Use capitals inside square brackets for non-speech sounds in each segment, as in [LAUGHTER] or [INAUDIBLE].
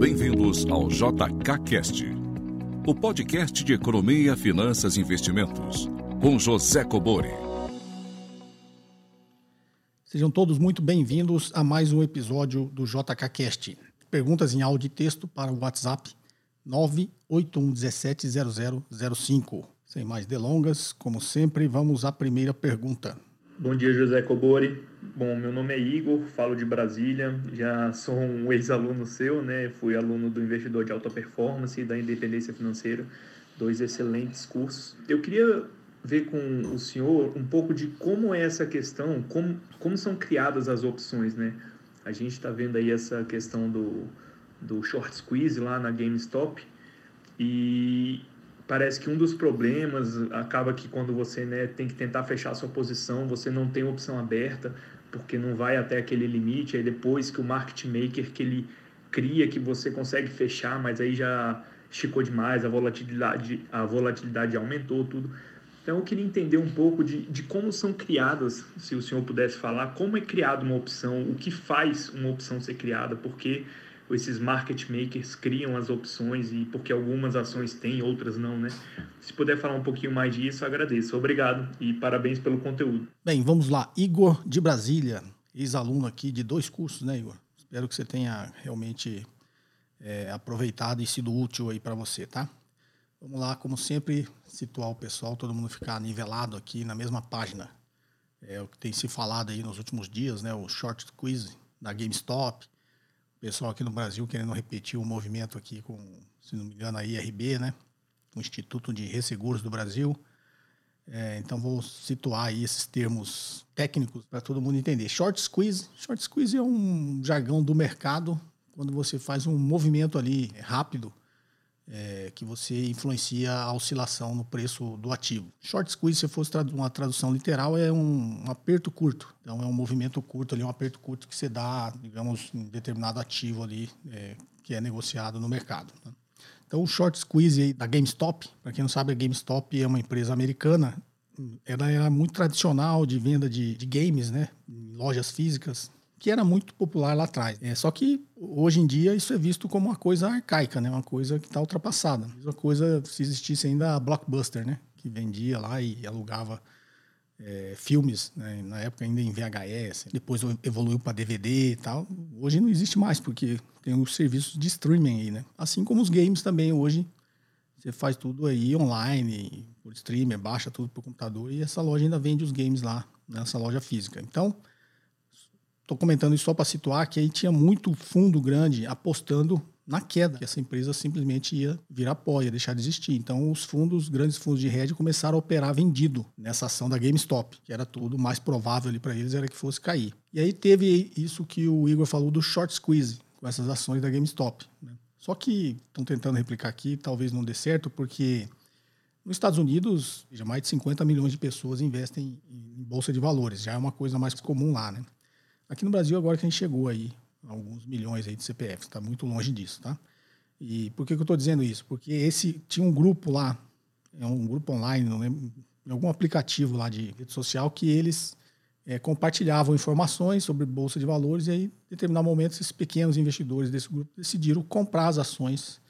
Bem-vindos ao JKCast, o podcast de economia, finanças e investimentos, com José Cobori. Sejam todos muito bem-vindos a mais um episódio do JKCast. Perguntas em áudio e texto para o WhatsApp 981170005. Sem mais delongas, como sempre, vamos à primeira pergunta. Bom dia, José Cobori. Bom, meu nome é Igor, falo de Brasília, já sou um ex-aluno seu, né? Fui aluno do Investidor de Alta Performance e da Independência Financeira, dois excelentes cursos. Eu queria ver com o senhor um pouco de como é essa questão, como, como são criadas as opções, né? A gente está vendo aí essa questão do, do short squeeze lá na GameStop e parece que um dos problemas acaba que quando você né, tem que tentar fechar a sua posição, você não tem opção aberta, porque não vai até aquele limite, aí depois que o market maker que ele cria que você consegue fechar, mas aí já esticou demais, a volatilidade, a volatilidade aumentou tudo. Então eu queria entender um pouco de, de como são criadas, se o senhor pudesse falar, como é criada uma opção, o que faz uma opção ser criada, porque esses market makers criam as opções e porque algumas ações têm, outras não, né? Se puder falar um pouquinho mais disso, agradeço. Obrigado e parabéns pelo conteúdo. Bem, vamos lá. Igor de Brasília, ex-aluno aqui de dois cursos, né, Igor? Espero que você tenha realmente é, aproveitado e sido útil aí para você, tá? Vamos lá, como sempre, situar o pessoal, todo mundo ficar nivelado aqui na mesma página. É o que tem se falado aí nos últimos dias, né? O short quiz da GameStop, pessoal aqui no Brasil querendo repetir o movimento aqui com, se não me engano, a IRB, né? O Instituto de Resseguros do Brasil. É, então vou situar aí esses termos técnicos para todo mundo entender. Short squeeze, short squeeze é um jargão do mercado quando você faz um movimento ali rápido é, que você influencia a oscilação no preço do ativo. Short squeeze, se fosse uma tradução literal, é um, um, aperto curto. Então, é um movimento curto ali, um aperto curto que você dá, digamos, em determinado ativo ali é, que é negociado no mercado. Né? Então, o short squeeze da GameStop, para quem não sabe, a GameStop é uma empresa americana. Ela era muito tradicional de venda de, de games, né? Em lojas físicas, que era muito popular lá atrás. É, só que hoje em dia isso é visto como uma coisa arcaica, né? Uma coisa que está ultrapassada. A mesma coisa se existisse ainda a Blockbuster, né? Que vendia lá e alugava é, filmes, né? na época ainda em VHS, depois evoluiu para DVD e tal. Hoje não existe mais, porque tem os serviços de streaming aí, né? Assim como os games também hoje. Você faz tudo aí online, por streamer, baixa tudo por computador e essa loja ainda vende os games lá, nessa loja física. Então, Estou comentando isso só para situar que aí tinha muito fundo grande apostando na queda, que essa empresa simplesmente ia virar pó, ia deixar de existir. Então, os fundos, grandes fundos de hedge, começaram a operar vendido nessa ação da GameStop, que era tudo mais provável ali para eles era que fosse cair. E aí teve isso que o Igor falou do short squeeze com essas ações da GameStop. Né? Só que estão tentando replicar aqui, talvez não dê certo, porque nos Estados Unidos, já mais de 50 milhões de pessoas investem em bolsa de valores, já é uma coisa mais comum lá, né? Aqui no Brasil, agora que a gente chegou aí, alguns milhões aí de CPFs, está muito longe disso, tá? E por que, que eu estou dizendo isso? Porque esse tinha um grupo lá, é um grupo online, não lembro, algum aplicativo lá de rede social que eles é, compartilhavam informações sobre bolsa de valores e aí, em determinado momento, esses pequenos investidores desse grupo decidiram comprar as ações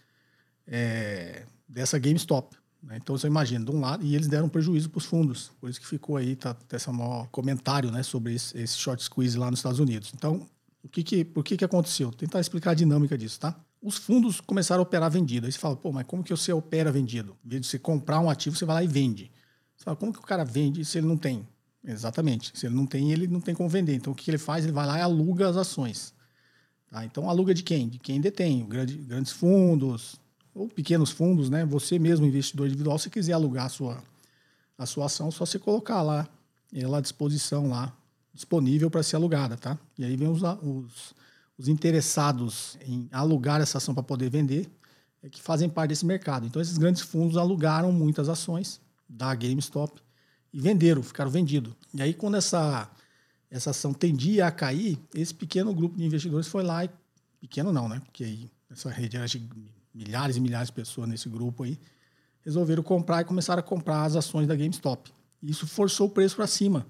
é, dessa GameStop. Né? Então você imagina, de um lado, e eles deram prejuízo para os fundos. Por isso que ficou aí, tá, esse maior comentário né, sobre esse, esse, short squeeze lá nos Estados Unidos. Então, o que que, por que, que aconteceu? Vou tentar explicar a dinâmica disso, tá? Os fundos começaram a operar vendido. Aí você fala, pô, mas como que você opera vendido? Em vez de você comprar um ativo, você vai lá e vende. Você fala, como que o cara vende se ele não tem? Exatamente. Se ele não tem, ele não tem como vender. Então, o que ele faz? Ele vai lá e aluga as ações. Tá? Então, aluga de quem? De quem detém. Grande, grandes fundos, ou pequenos fundos, né? Você mesmo, investidor individual, se quiser alugar a sua, a sua ação, só você colocar lá, ela à disposição lá, disponível para ser alugada, tá? E aí vem os, os, os interessados em alugar essa ação para poder vender, é que fazem parte desse mercado. Então, esses grandes fundos alugaram muitas ações da GameStop e venderam, ficaram vendidos. E aí, quando essa, essa ação tendia a cair, esse pequeno grupo de investidores foi lá e. Pequeno não, né? Porque aí essa rede era milhares e milhares de pessoas nesse grupo aí, resolveram comprar e começaram a comprar as ações da GameStop. Isso forçou o preço para cima.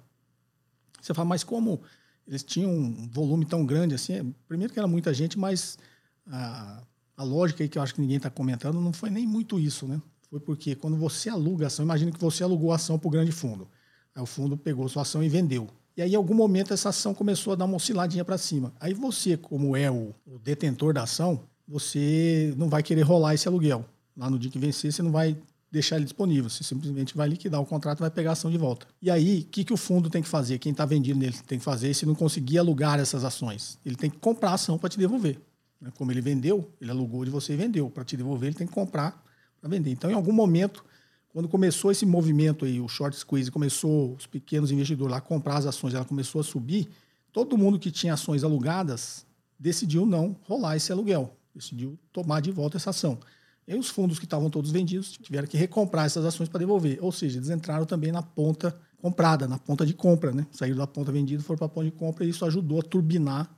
Você fala, mas como eles tinham um volume tão grande assim? É, primeiro que era muita gente, mas a, A lógica aí que eu acho que ninguém está comentando não foi nem muito isso, né? Foi porque quando você aluga ação, imagina que você alugou a ação para o grande fundo. Aí o fundo pegou sua ação e vendeu. E aí, em algum momento, essa ação começou a dar uma osciladinha para cima. Aí você, como é o, o, detentor da ação, você não vai querer rolar esse aluguel. Lá no dia que vencer, você não vai deixar ele disponível. Você simplesmente vai liquidar o contrato e vai pegar a ação de volta. E aí, o que, que o fundo tem que fazer? Quem está vendendo nele tem que fazer se não conseguir alugar essas ações? Ele tem que comprar a ação para te devolver. Né? Como ele vendeu, ele alugou de você e vendeu. Para te devolver, ele tem que comprar para vender. Então, em algum momento, quando começou esse movimento aí, o short squeeze, começou os pequenos investidores lá comprar as ações, ela começou a subir, todo mundo que tinha ações alugadas decidiu não rolar esse aluguel, decidiu tomar de volta essa ação. E os fundos que estavam todos vendidos tiveram que recomprar essas ações para devolver. Ou seja, eles entraram também na ponta comprada, na ponta de compra, né? Saíram da ponta vendida, foram para a ponta de compra e isso ajudou a turbinar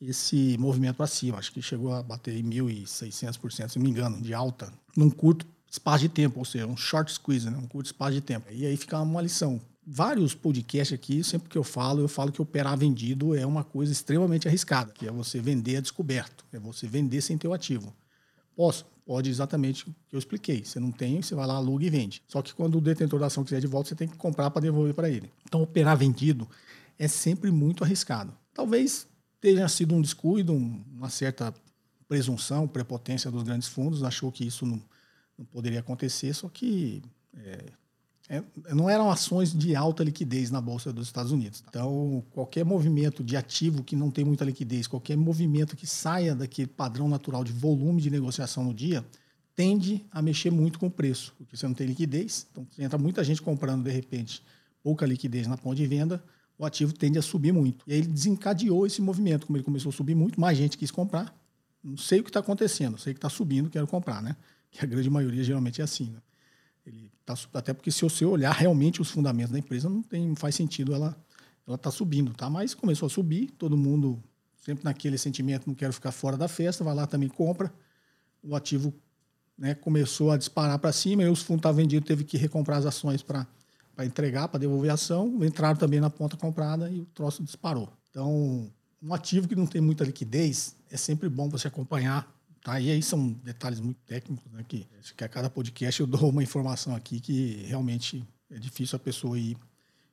esse movimento para cima. Acho que chegou a bater em 1.600%, se não me engano, de alta, num curto espaço de tempo, ou seja, um short squeeze, né? um curto espaço de tempo. E aí fica uma lição. Vários podcasts aqui, sempre que eu falo, eu falo que operar vendido é uma coisa extremamente arriscada, que é você vender a descoberto, é você vender sem ter o ativo. Posso? Pode exatamente o que eu expliquei. Você não tem, você vai lá, aluga e vende. Só que quando o detentor da ação quiser de volta, você tem que comprar para devolver para ele. Então, operar vendido é sempre muito arriscado. Talvez tenha sido um descuido, uma certa presunção, prepotência dos grandes fundos, achou que isso não, não poderia acontecer, só que é, é, não eram ações de alta liquidez na Bolsa dos Estados Unidos. Tá? Então, qualquer movimento de ativo que não tem muita liquidez, qualquer movimento que saia daquele padrão natural de volume de negociação no dia, tende a mexer muito com o preço, porque você não tem liquidez, então entra muita gente comprando de repente pouca liquidez na ponta de venda, o ativo tende a subir muito. E aí ele desencadeou esse movimento, como ele começou a subir muito, mais gente quis comprar. Não sei o que está acontecendo, sei que está subindo, quero comprar, né? Que a grande maioria geralmente é assim, né? Ele tá, até porque se você olhar realmente os fundamentos da empresa, não tem, não faz sentido ela ela tá subindo, tá? Mas começou a subir, todo mundo sempre naquele sentimento, não quero ficar fora da festa, vai lá também compra. O ativo né, começou a disparar para cima, e os fundos estavam vendidos, teve que recomprar as ações para entregar, para devolver a ação, entraram também na ponta comprada e o troço disparou. Então, um ativo que não tem muita liquidez, é sempre bom você acompanhar Tá? E aí são detalhes muito técnicos, né? Que que a cada podcast eu [LAUGHS] dou uma informação aqui que realmente é difícil a pessoa ir,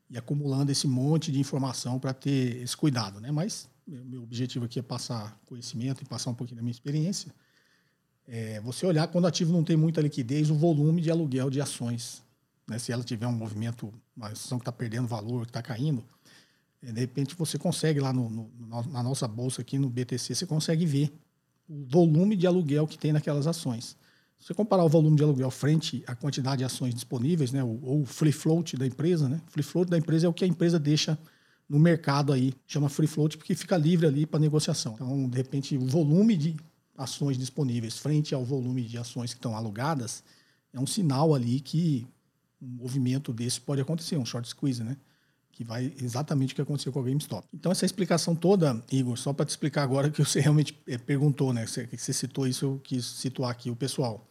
ir acumulando esse monte de informação para ter esse cuidado, né? Mas meu objetivo aqui é passar conhecimento e passar um pouquinho da minha experiência. É você olhar quando o ativo não tem muita liquidez, o volume de aluguel de ações. Né? Se ela tiver um movimento, uma ação que está perdendo valor, que está caindo, é, de repente você consegue lá no, no, na nossa bolsa aqui no BTC, você consegue ver o volume de aluguel que tem naquelas ações. Se você comparar o volume de aluguel frente à quantidade de ações disponíveis, né, ou o free float da empresa, né? Free float da empresa é o que a empresa deixa no mercado aí, chama free float porque fica livre ali para negociação. Então, de repente, o volume de ações disponíveis frente ao volume de ações que estão alugadas é um sinal ali que um movimento desse pode acontecer, um short squeeze, né? Que vai exatamente o que aconteceu com a GameStop. Então, essa explicação toda, Igor, só para te explicar agora que você realmente eh, perguntou, né? Você, você citou isso, eu quis situar aqui o pessoal.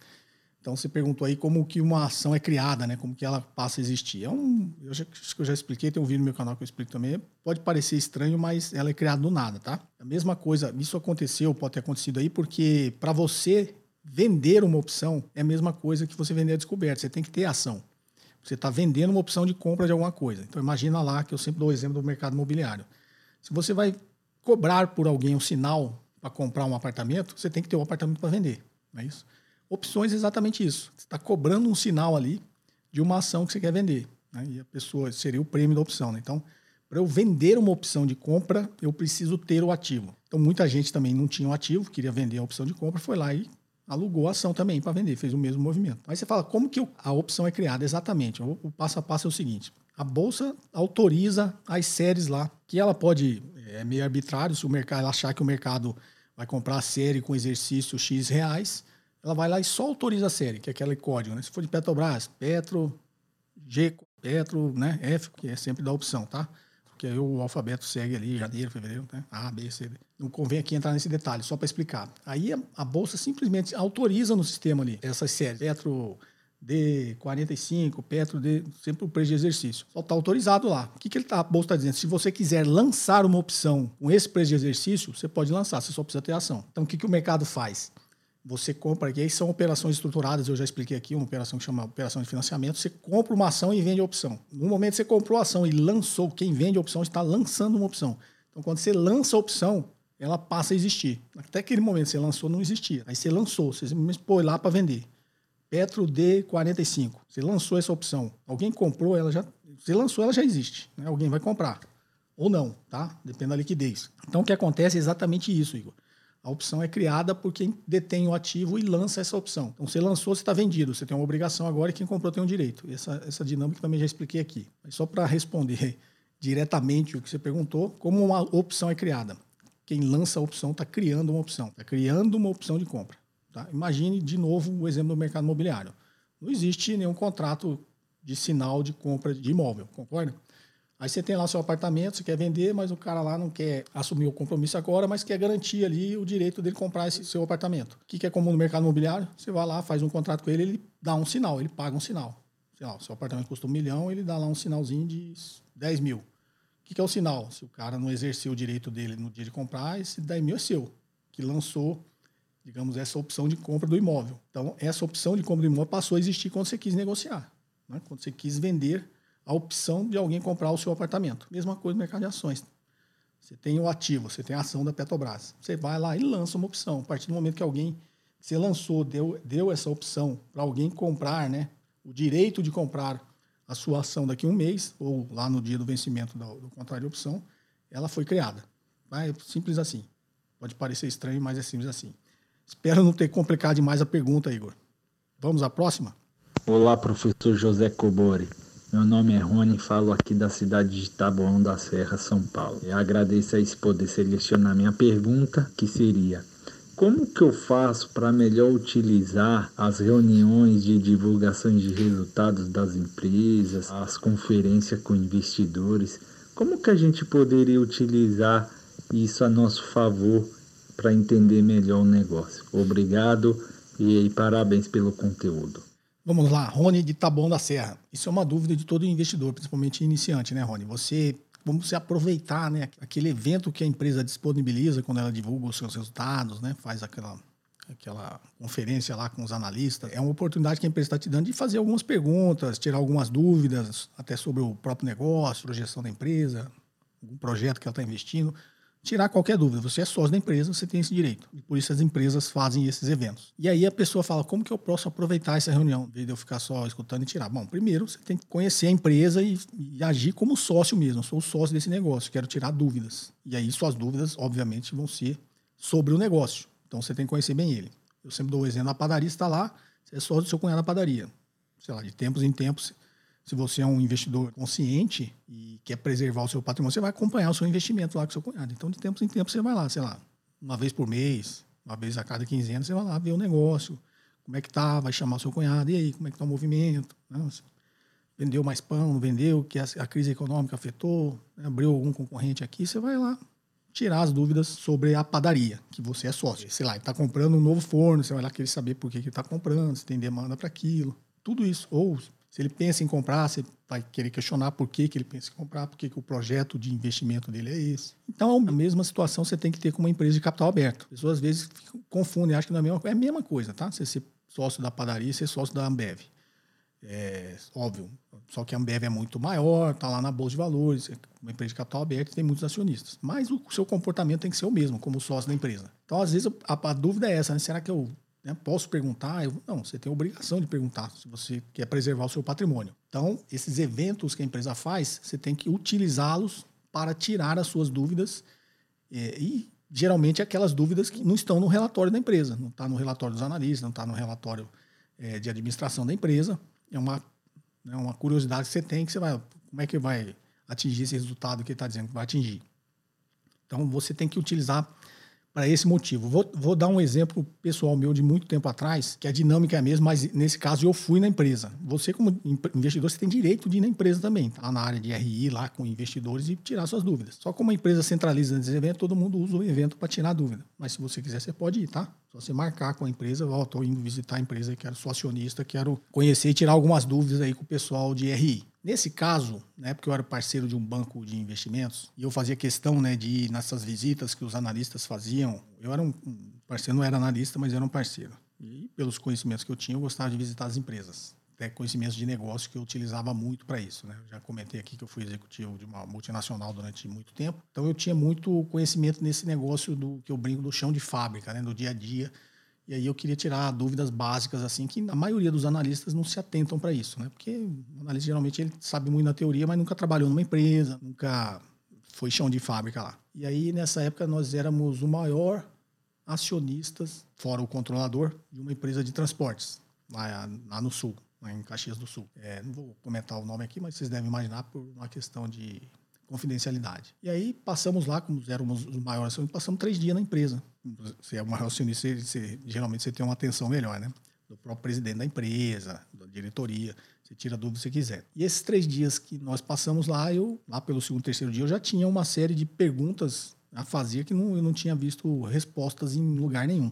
Então, você perguntou aí como que uma ação é criada, né? Como que ela passa a existir. É um, eu já, acho que eu já expliquei, tem um vídeo no meu canal que eu explico também. Pode parecer estranho, mas ela é criada do nada, tá? A mesma coisa, isso aconteceu, pode ter acontecido aí, porque para você vender uma opção é a mesma coisa que você vender a descoberta. Você tem que ter ação. Você está vendendo uma opção de compra de alguma coisa. Então imagina lá que eu sempre dou o exemplo do mercado imobiliário. Se você vai cobrar por alguém um sinal para comprar um apartamento, você tem que ter um apartamento para vender. Não é isso? Opções é exatamente isso. Você está cobrando um sinal ali de uma ação que você quer vender. Né? E a pessoa seria o prêmio da opção. Né? Então, para eu vender uma opção de compra, eu preciso ter o ativo. Então, muita gente também não tinha o ativo, queria vender a opção de compra, foi lá e alugou a ação também para vender, fez o mesmo movimento. Aí você fala, como que a opção é criada? Exatamente. O, passo a passo é o seguinte: a bolsa autoriza as séries lá, que ela pode, é meio arbitrário, se o mercado achar que o mercado vai comprar a série com exercício X reais, ela vai lá e só autoriza a série, que é aquele código. Né? Se for de Petrobras, Petro, G, Petro, né? F, que é sempre da opção, tá? Porque aí o alfabeto segue ali, janeiro, fevereiro, né? A, B, C, D. Não convém aqui entrar nesse detalhe, só para explicar. Aí a, a, Bolsa simplesmente autoriza no sistema ali essas séries. Petro D45, Petro D, sempre o preço de exercício. Só está autorizado lá. O que, que ele tá, a Bolsa está dizendo? Se você quiser lançar uma opção com esse preço de exercício, você pode lançar, você só precisa ter ação. Então o que, que o mercado faz? você compra, que aí são operações estruturadas, eu já expliquei aqui, uma operação que chama operação de financiamento, você compra uma ação e vende a opção. No momento que você comprou a ação e lançou, quem vende a opção está lançando uma opção. Então, quando você lança a opção, ela passa a existir. Até aquele momento você lançou, não existia. Aí você lançou, você pôs lá para vender. Petro D45. Você lançou essa opção. Alguém comprou, ela já. Você lançou, ela já existe. Né? Alguém vai comprar. Ou não, tá? Depende da liquidez. Então, o que acontece é exatamente isso, Igor. A opção é criada por quem detém o ativo e lança essa opção. Então, você lançou, você está vendido. Você tem uma obrigação agora e quem comprou tem um direito. Essa, essa dinâmica também já expliquei aqui. Mas só para responder [LAUGHS] diretamente o que você perguntou, como uma opção é criada? Quem lança a opção está criando uma opção. Está criando uma opção de compra. Tá? Imagine, de novo, o exemplo do mercado imobiliário. Não existe nenhum contrato de sinal de compra de imóvel, concorda? Aí você tem lá seu apartamento, você quer vender, mas o cara lá não quer assumir o compromisso agora, mas quer garantir ali o direito dele comprar esse seu apartamento. O que é comum no mercado imobiliário? Você vai lá, faz um contrato com ele, ele dá um sinal, ele paga um sinal. Sei lá, seu apartamento custa um milhão, ele dá lá um sinalzinho de 10 mil. O que é o sinal? Se o cara não exerceu o direito dele no dia de comprar, esse 10 mil é seu, que lançou, digamos, essa opção de compra do imóvel. Então, essa opção de compra do imóvel passou a existir quando você quis negociar. Né? Quando você quis vender a opção de alguém comprar o seu apartamento. Mesma coisa no mercado de ações. Você tem o ativo, você tem a ação da Petrobras. Você vai lá e lança uma opção. A partir do momento que alguém você lançou, deu, deu essa opção para alguém comprar, né, o direito de comprar a sua ação daqui a um mês, ou lá no dia do vencimento do, do de opção, ela foi criada. É simples assim. Pode parecer estranho, mas é simples assim. Espero não ter complicado demais a pergunta, Igor. Vamos à próxima? Olá, professor José Cobori. Meu nome é Rony, falo aqui da cidade de Taboão da Serra, São Paulo. Eu agradeço a poder selecionar minha pergunta, que seria: como que eu faço para melhor utilizar as reuniões de divulgação de resultados das empresas, as conferências com investidores? Como que a gente poderia utilizar isso a nosso favor para entender melhor o negócio? Obrigado e parabéns pelo conteúdo. Vamos lá, Rony de Taboão da Serra. Isso é uma dúvida de todo investidor, principalmente iniciante, né, Rony? Você, como você aproveitar, né, aquele evento que a empresa disponibiliza quando ela divulga os seus resultados, né, faz aquela aquela conferência lá com os analistas, é uma oportunidade que a empresa está te dando de fazer algumas perguntas, tirar algumas dúvidas, até sobre o próprio negócio, projeção da empresa, algum projeto que ela está investindo tirar qualquer dúvida. Você é sócio da empresa, você tem esse direito. E por isso as empresas fazem esses eventos. E aí a pessoa fala: como que eu posso aproveitar essa reunião, em vez de eu ficar só escutando e tirar? Bom, primeiro você tem que conhecer a empresa e, e agir como sócio mesmo. Eu sou sócio desse negócio, quero tirar dúvidas. E aí suas dúvidas, obviamente, vão ser sobre o negócio. Então você tem que conhecer bem ele. Eu sempre dou o exemplo: a padaria está lá, você é sócio do seu cunhado da padaria. Sei lá, de tempos em tempos se você é um investidor consciente e quer preservar o seu patrimônio, você vai acompanhar o seu investimento lá com o seu cunhado. Então, de tempos em tempos, você vai lá, sei lá, uma vez por mês, uma vez a cada 15 anos, você vai lá ver o negócio, como é que tá, vai chamar o seu cunhado, e aí, como é que tá o movimento, né? vendeu mais pão, não vendeu, que a, crise econômica afetou, né? abriu algum concorrente aqui, você vai lá tirar as dúvidas sobre a padaria, que você é sócio. Sei lá, ele está comprando um novo forno, você vai lá querer saber por que ele está comprando, se tem demanda para aquilo, tudo isso. Ou se ele pensa em comprar, você vai querer questionar por que, que ele pensa em comprar, por que, que o projeto de investimento dele é esse. Então, a mesma situação você tem que ter com uma empresa de capital aberto. As pessoas às vezes confundem, acham que não é a mesma coisa. É a mesma coisa, tá? Você ser sócio da padaria e ser sócio da Ambev. É óbvio. Só que a Ambev é muito maior, está lá na Bolsa de Valores, é uma empresa de capital aberto tem muitos acionistas. Mas o seu comportamento tem que ser o mesmo, como sócio da empresa. Então, às vezes, a, a dúvida é essa, né? Será que eu né? Posso perguntar? Eu, não, você tem a obrigação de perguntar se você quer preservar o seu patrimônio. Então, esses eventos que a empresa faz, você tem que utilizá-los para tirar as suas dúvidas é, e geralmente aquelas dúvidas que não estão no relatório da empresa, não está no relatório dos analistas, não está no relatório é, de administração da empresa. É uma, é uma curiosidade que você tem que você vai, como é que vai atingir esse resultado que ele está dizendo que vai atingir. Então você tem que utilizar para esse motivo. Vou, vou, dar um exemplo pessoal meu de muito tempo atrás, que a dinâmica é a mesma, mas nesse caso eu fui na empresa. Você, como investidor, você tem direito de ir na empresa também, tá? na área de RI, lá com investidores e tirar suas dúvidas. Só como a empresa centraliza esse evento, todo mundo usa o evento para tirar dúvida. Mas se você quiser, você pode ir, tá? Só você marcar com a empresa, ó, estou indo visitar a empresa, quero sou acionista, quero conhecer e tirar algumas dúvidas aí com o pessoal de RI. Nesse caso, né, porque eu era parceiro de um banco de investimentos, e eu fazia questão né, de ir nessas visitas que os analistas faziam. Eu era um parceiro, não era analista, mas era um parceiro. E pelos conhecimentos que eu tinha, eu gostava de visitar as empresas. Até conhecimentos de negócio que eu utilizava muito para isso. Né? Eu já comentei aqui que eu fui executivo de uma multinacional durante muito tempo. Então eu tinha muito conhecimento nesse negócio do que eu brinco do chão de fábrica, né? do dia a dia e aí eu queria tirar dúvidas básicas, assim, que a maioria dos analistas não se atentam para isso, né? Porque o analista geralmente ele sabe muito na teoria, mas nunca trabalhou numa empresa, nunca foi chão de fábrica lá. E aí nessa época nós éramos o maior acionistas, fora o controlador, de uma empresa de transportes lá, lá no sul, lá em Caxias do Sul. É, não vou comentar o nome aqui, mas vocês devem imaginar por uma questão de confidencialidade. E aí passamos lá, como éramos os maiores passamos três dias na empresa. Você é o maior acionista, você, geralmente você tem uma atenção melhor, né? Do próprio presidente da empresa, da diretoria, você tira a dúvida que você quiser. E esses três dias que nós passamos lá, eu, lá pelo segundo, terceiro dia, eu já tinha uma série de perguntas a fazer que não, eu não tinha visto respostas em lugar nenhum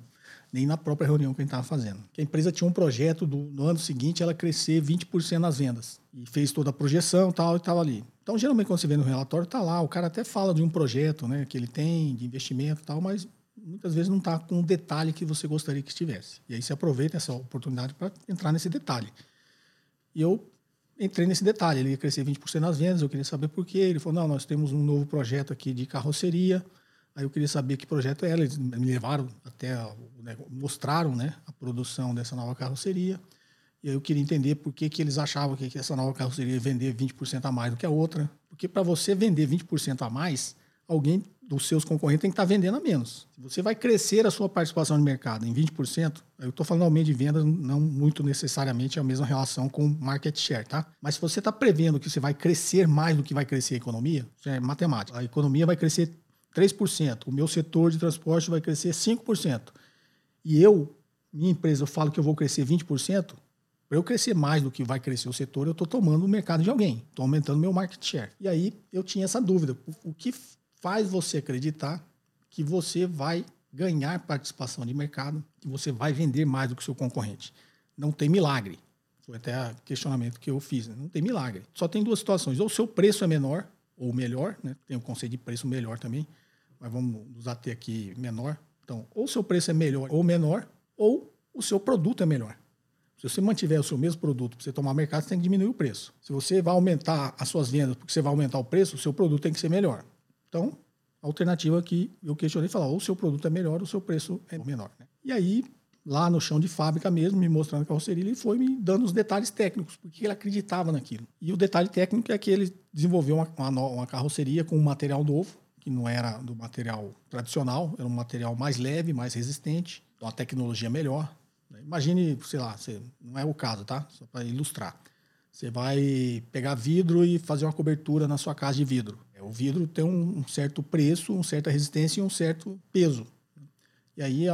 nem na própria reunião que a gente estava fazendo. A empresa tinha um projeto do, no ano seguinte ela crescer 20% nas vendas. E fez toda a projeção tal, e estava ali. Então, geralmente, quando você vê no relatório, está lá. O cara até fala de um projeto né, que ele tem, de investimento e tal, mas muitas vezes não está com o detalhe que você gostaria que estivesse. E aí você aproveita essa oportunidade para entrar nesse detalhe. E eu entrei nesse detalhe. Ele ia crescer 20% nas vendas, eu queria saber por quê. Ele falou: não, nós temos um novo projeto aqui de carroceria. Aí eu queria saber que projeto era. Eles me levaram até, mostraram né, a produção dessa nova carroceria. E aí eu queria entender por que, que eles achavam que essa nova carroceria ia vender 20% a mais do que a outra. Porque para você vender 20% a mais, alguém dos seus concorrentes tem que estar tá vendendo a menos. Se você vai crescer a sua participação de mercado em 20%, eu estou falando aumento de vendas, não muito necessariamente a mesma relação com market share, tá? Mas se você está prevendo que você vai crescer mais do que vai crescer a economia, isso é matemática. A economia vai crescer 3%, o meu setor de transporte vai crescer 5%. E eu, minha empresa, eu falo que eu vou crescer 20%, para eu crescer mais do que vai crescer o setor, eu estou tomando o mercado de alguém, estou aumentando meu market share. E aí eu tinha essa dúvida: o que faz você acreditar que você vai ganhar participação de mercado, que você vai vender mais do que o seu concorrente? Não tem milagre. Foi até o questionamento que eu fiz. Né? Não tem milagre. Só tem duas situações: ou o seu preço é menor, ou melhor, né? tem o conceito de preço melhor também, mas vamos nos ater aqui menor. Então, ou o seu preço é melhor ou menor, ou o seu produto é melhor. Se você mantiver o seu mesmo produto para você tomar mercado, você tem que diminuir o preço. Se você vai aumentar as suas vendas porque você vai aumentar o preço, o seu produto tem que ser melhor. Então, a alternativa que eu questionei falar, ou o seu produto é melhor, ou o seu preço é menor. Né? E aí, lá no chão de fábrica mesmo, me mostrando a carroceria, ele foi me dando os detalhes técnicos, porque ele acreditava naquilo. E o detalhe técnico é que ele desenvolveu uma, uma, uma carroceria com um material novo, que não era do material tradicional, era um material mais leve, mais resistente, uma tecnologia melhor, Imagine, sei lá, você, não é o caso, tá? Só para ilustrar. Você vai pegar vidro e fazer uma cobertura na sua casa de vidro. É, o vidro tem um certo preço, uma certa resistência e um certo peso. E aí,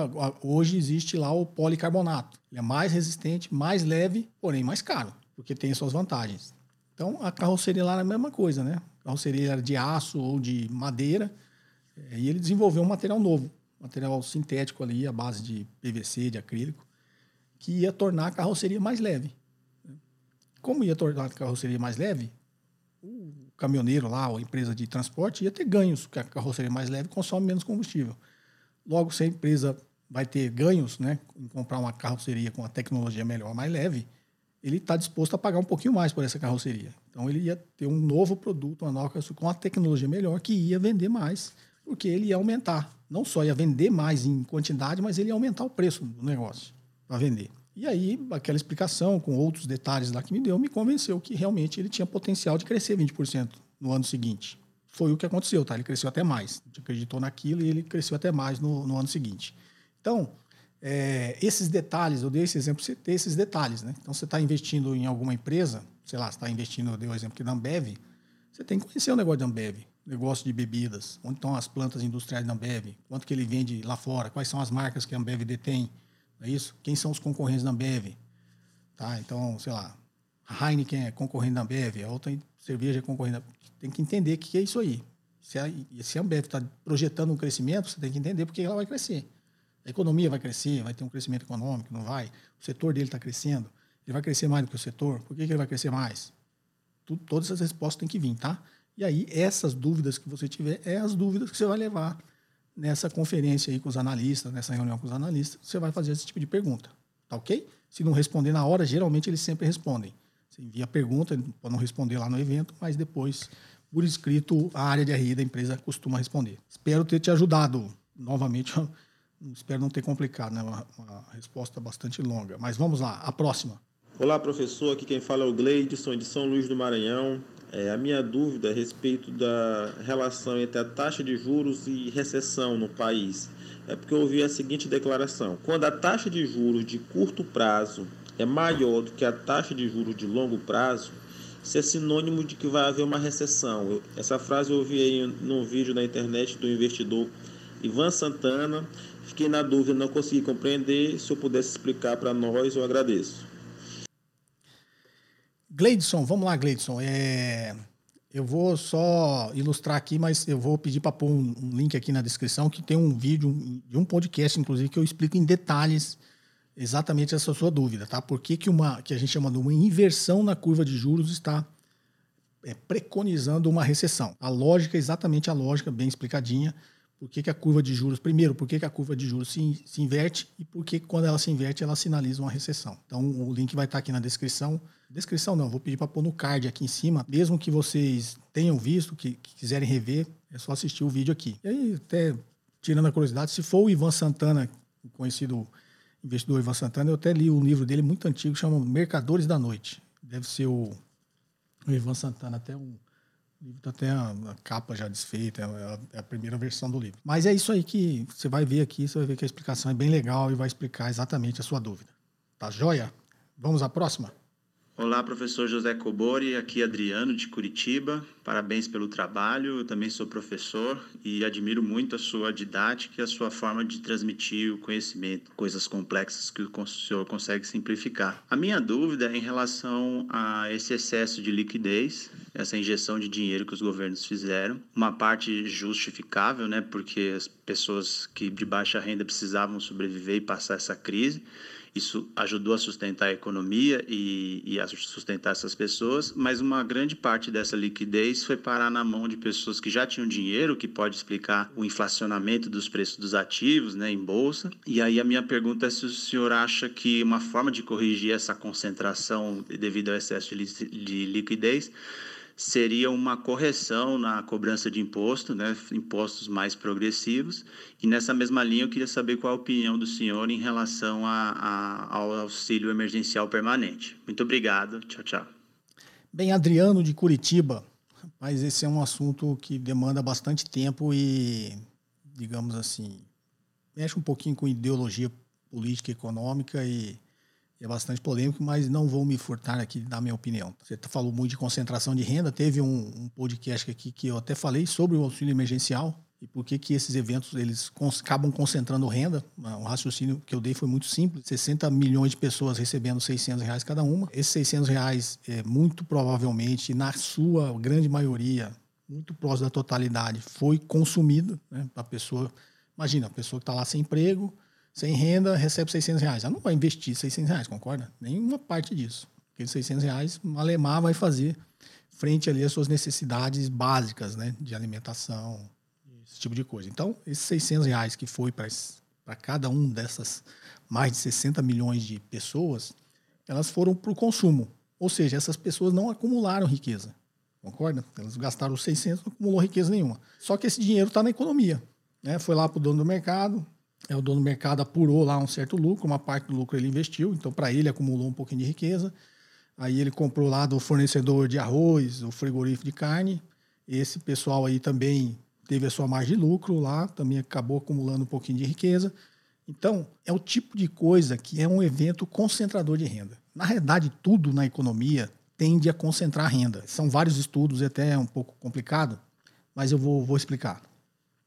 hoje existe lá o policarbonato. Ele é mais resistente, mais leve, porém mais caro, porque tem suas vantagens. Então, a carroceria lá é a mesma coisa, né? A carroceria era de aço ou de madeira, é, e ele desenvolveu um material novo, material sintético ali, à base de PVC, de acrílico, que ia tornar a carroceria mais leve. Como ia tornar a carroceria mais leve, o caminhoneiro lá, ou empresa de transporte, ia ter ganhos, porque a carroceria mais leve consome menos combustível. Logo, se a empresa vai ter ganhos né, em comprar uma carroceria com a tecnologia melhor, mais leve, ele está disposto a pagar um pouquinho mais por essa carroceria. Então, ele ia ter um novo produto, uma nova carroceria com a tecnologia melhor, que ia vender mais, porque ele ia aumentar. Não só ia vender mais em quantidade, mas ele ia aumentar o preço do negócio para vender. E aí, aquela explicação, com outros detalhes lá que me deu, me convenceu que realmente ele tinha potencial de crescer 20% no ano seguinte. Foi o que aconteceu, tá? Ele cresceu até mais. A acreditou naquilo e ele cresceu até mais no, no ano seguinte. Então, é, esses detalhes, eu dei esse exemplo, você ter esses detalhes, né? Então, você está investindo em alguma empresa, sei lá, você está investindo, eu dei o exemplo aqui da Ambev, você tem que conhecer o negócio da Ambev, negócio de bebidas, onde estão as plantas industriais da Ambev, quanto que ele vende lá fora, quais são as marcas que a Ambev detém, é isso? Quem são os concorrentes da Ambev? Tá? Então, sei lá, a Heineken é concorrente da Ambev, a outra cerveja é concorrente da... Tem que entender o que é isso aí. Se a, se a Ambev está projetando um crescimento, você tem que entender porque ela vai crescer. A economia vai crescer, vai ter um crescimento econômico, não vai? O setor dele está crescendo. Ele vai crescer mais do que o setor. Por que, que ele vai crescer mais? todas essas respostas têm que vir, tá? E aí, essas dúvidas que você tiver, é as dúvidas que você vai levar nessa conferência aí com os analistas, nessa reunião com os analistas, você vai fazer esse tipo de pergunta, tá ok? Se não responder na hora, geralmente eles sempre respondem. Você envia a pergunta, pode não responder lá no evento, mas depois, por escrito, a área de RI da empresa costuma responder. Espero ter te ajudado. Novamente, [LAUGHS] espero não ter complicado, né? Uma, uma resposta bastante longa. Mas vamos lá, a próxima. Olá, professor. Aqui quem fala é o Gleidson, de São Luís do Maranhão. É, a minha dúvida é a respeito da relação entre a taxa de juros e recessão no país é porque eu ouvi a seguinte declaração: quando a taxa de juros de curto prazo é maior do que a taxa de juros de longo prazo, isso é sinônimo de que vai haver uma recessão. Eu, essa frase eu ouvi aí num vídeo na internet do investidor Ivan Santana. Fiquei na dúvida, não consegui compreender. Se eu pudesse explicar para nós, eu agradeço. Gleidson, vamos lá, Gleidson. É... Eu vou só ilustrar aqui, mas eu vou pedir para pôr um, um, link aqui na descrição que tem um vídeo de um podcast, inclusive, que eu explico em detalhes exatamente essa sua dúvida, tá? Por que, que, uma, que a gente chama de uma inversão na curva de juros está é, preconizando uma recessão? A lógica exatamente a lógica, bem explicadinha. Por que, que a curva de juros, primeiro, por que, que a curva de juros se, se inverte e por que quando ela se inverte ela sinaliza uma recessão. Então o link vai estar aqui na descrição. Descrição não, vou pedir para pôr no card aqui em cima. Mesmo que vocês tenham visto, que, que quiserem rever, é só assistir o vídeo aqui. E aí, até tirando a curiosidade, se for o Ivan Santana, o conhecido investidor Ivan Santana, eu até li um livro dele muito antigo, chama Mercadores da Noite. Deve ser o, o Ivan Santana, até um o livro está até a, a, capa já desfeita, é a, é a, primeira versão do livro. Mas é isso aí que você vai ver aqui, você vai ver que a explicação é bem legal e vai explicar exatamente a sua dúvida. Tá joia? Vamos à próxima? Olá, professor José Cobori, aqui Adriano de Curitiba. Parabéns pelo trabalho. Eu também sou professor e admiro muito a sua didática e a sua forma de transmitir o conhecimento, coisas complexas que o senhor consegue simplificar. A minha dúvida é em relação a esse excesso de liquidez, essa injeção de dinheiro que os governos fizeram. Uma parte justificável, né, porque as pessoas que de baixa renda precisavam sobreviver e passar essa crise isso ajudou a sustentar a economia e, e, a sustentar essas pessoas, mas uma grande parte dessa liquidez foi parar na mão de pessoas que já tinham dinheiro, que pode explicar o inflacionamento dos preços dos ativos né, em bolsa. E aí a minha pergunta é se o senhor acha que uma forma de corrigir essa concentração devido ao excesso de, de liquidez seria uma correção na cobrança de imposto, né, impostos mais progressivos. E nessa mesma linha, eu queria saber qual a opinião do senhor em relação a, a, ao auxílio emergencial permanente. Muito obrigado. Tchau, tchau. Bem, Adriano de Curitiba, mas esse é um assunto que demanda bastante tempo e, digamos assim, mexe um pouquinho com ideologia política e econômica e é bastante polêmico, mas não vou me furtar aqui da minha opinião. Você falou muito de concentração de renda, teve um, um podcast aqui que eu até falei sobre o auxílio emergencial e por que que esses eventos eles cons acabam concentrando renda. O raciocínio que eu dei foi muito simples: 60 milhões de pessoas recebendo 600 reais cada uma. Esses 600 reais, é, muito provavelmente, na sua grande maioria, muito próximo da totalidade, foi consumido. Né, a pessoa, imagina, a pessoa que está lá sem emprego, sem renda, recebe 600 reais. Ela não vai investir 600 reais, concorda? Nenhuma parte disso. Aqueles 600 reais, o Alemar vai fazer frente ali às suas necessidades básicas, né? De alimentação, esse tipo de coisa. Então, esses 600 reais que foi para cada um dessas mais de 60 milhões de pessoas, elas foram para o consumo. Ou seja, essas pessoas não acumularam riqueza. Concorda? Elas gastaram 600, não acumulou riqueza nenhuma. Só que esse dinheiro está na economia. Né? Foi lá para o dono do mercado, é, o dono do mercado apurou lá um certo lucro, uma parte do lucro ele investiu, então para ele acumulou um pouquinho de riqueza. Aí ele comprou lá do fornecedor de arroz, o frigorífico de carne. Esse pessoal aí também teve a sua margem de lucro lá, também acabou acumulando um pouquinho de riqueza. Então, é o tipo de coisa que é um evento concentrador de renda. Na realidade, tudo na economia tende a concentrar renda. São vários estudos, é até um pouco complicado, mas eu vou, vou explicar.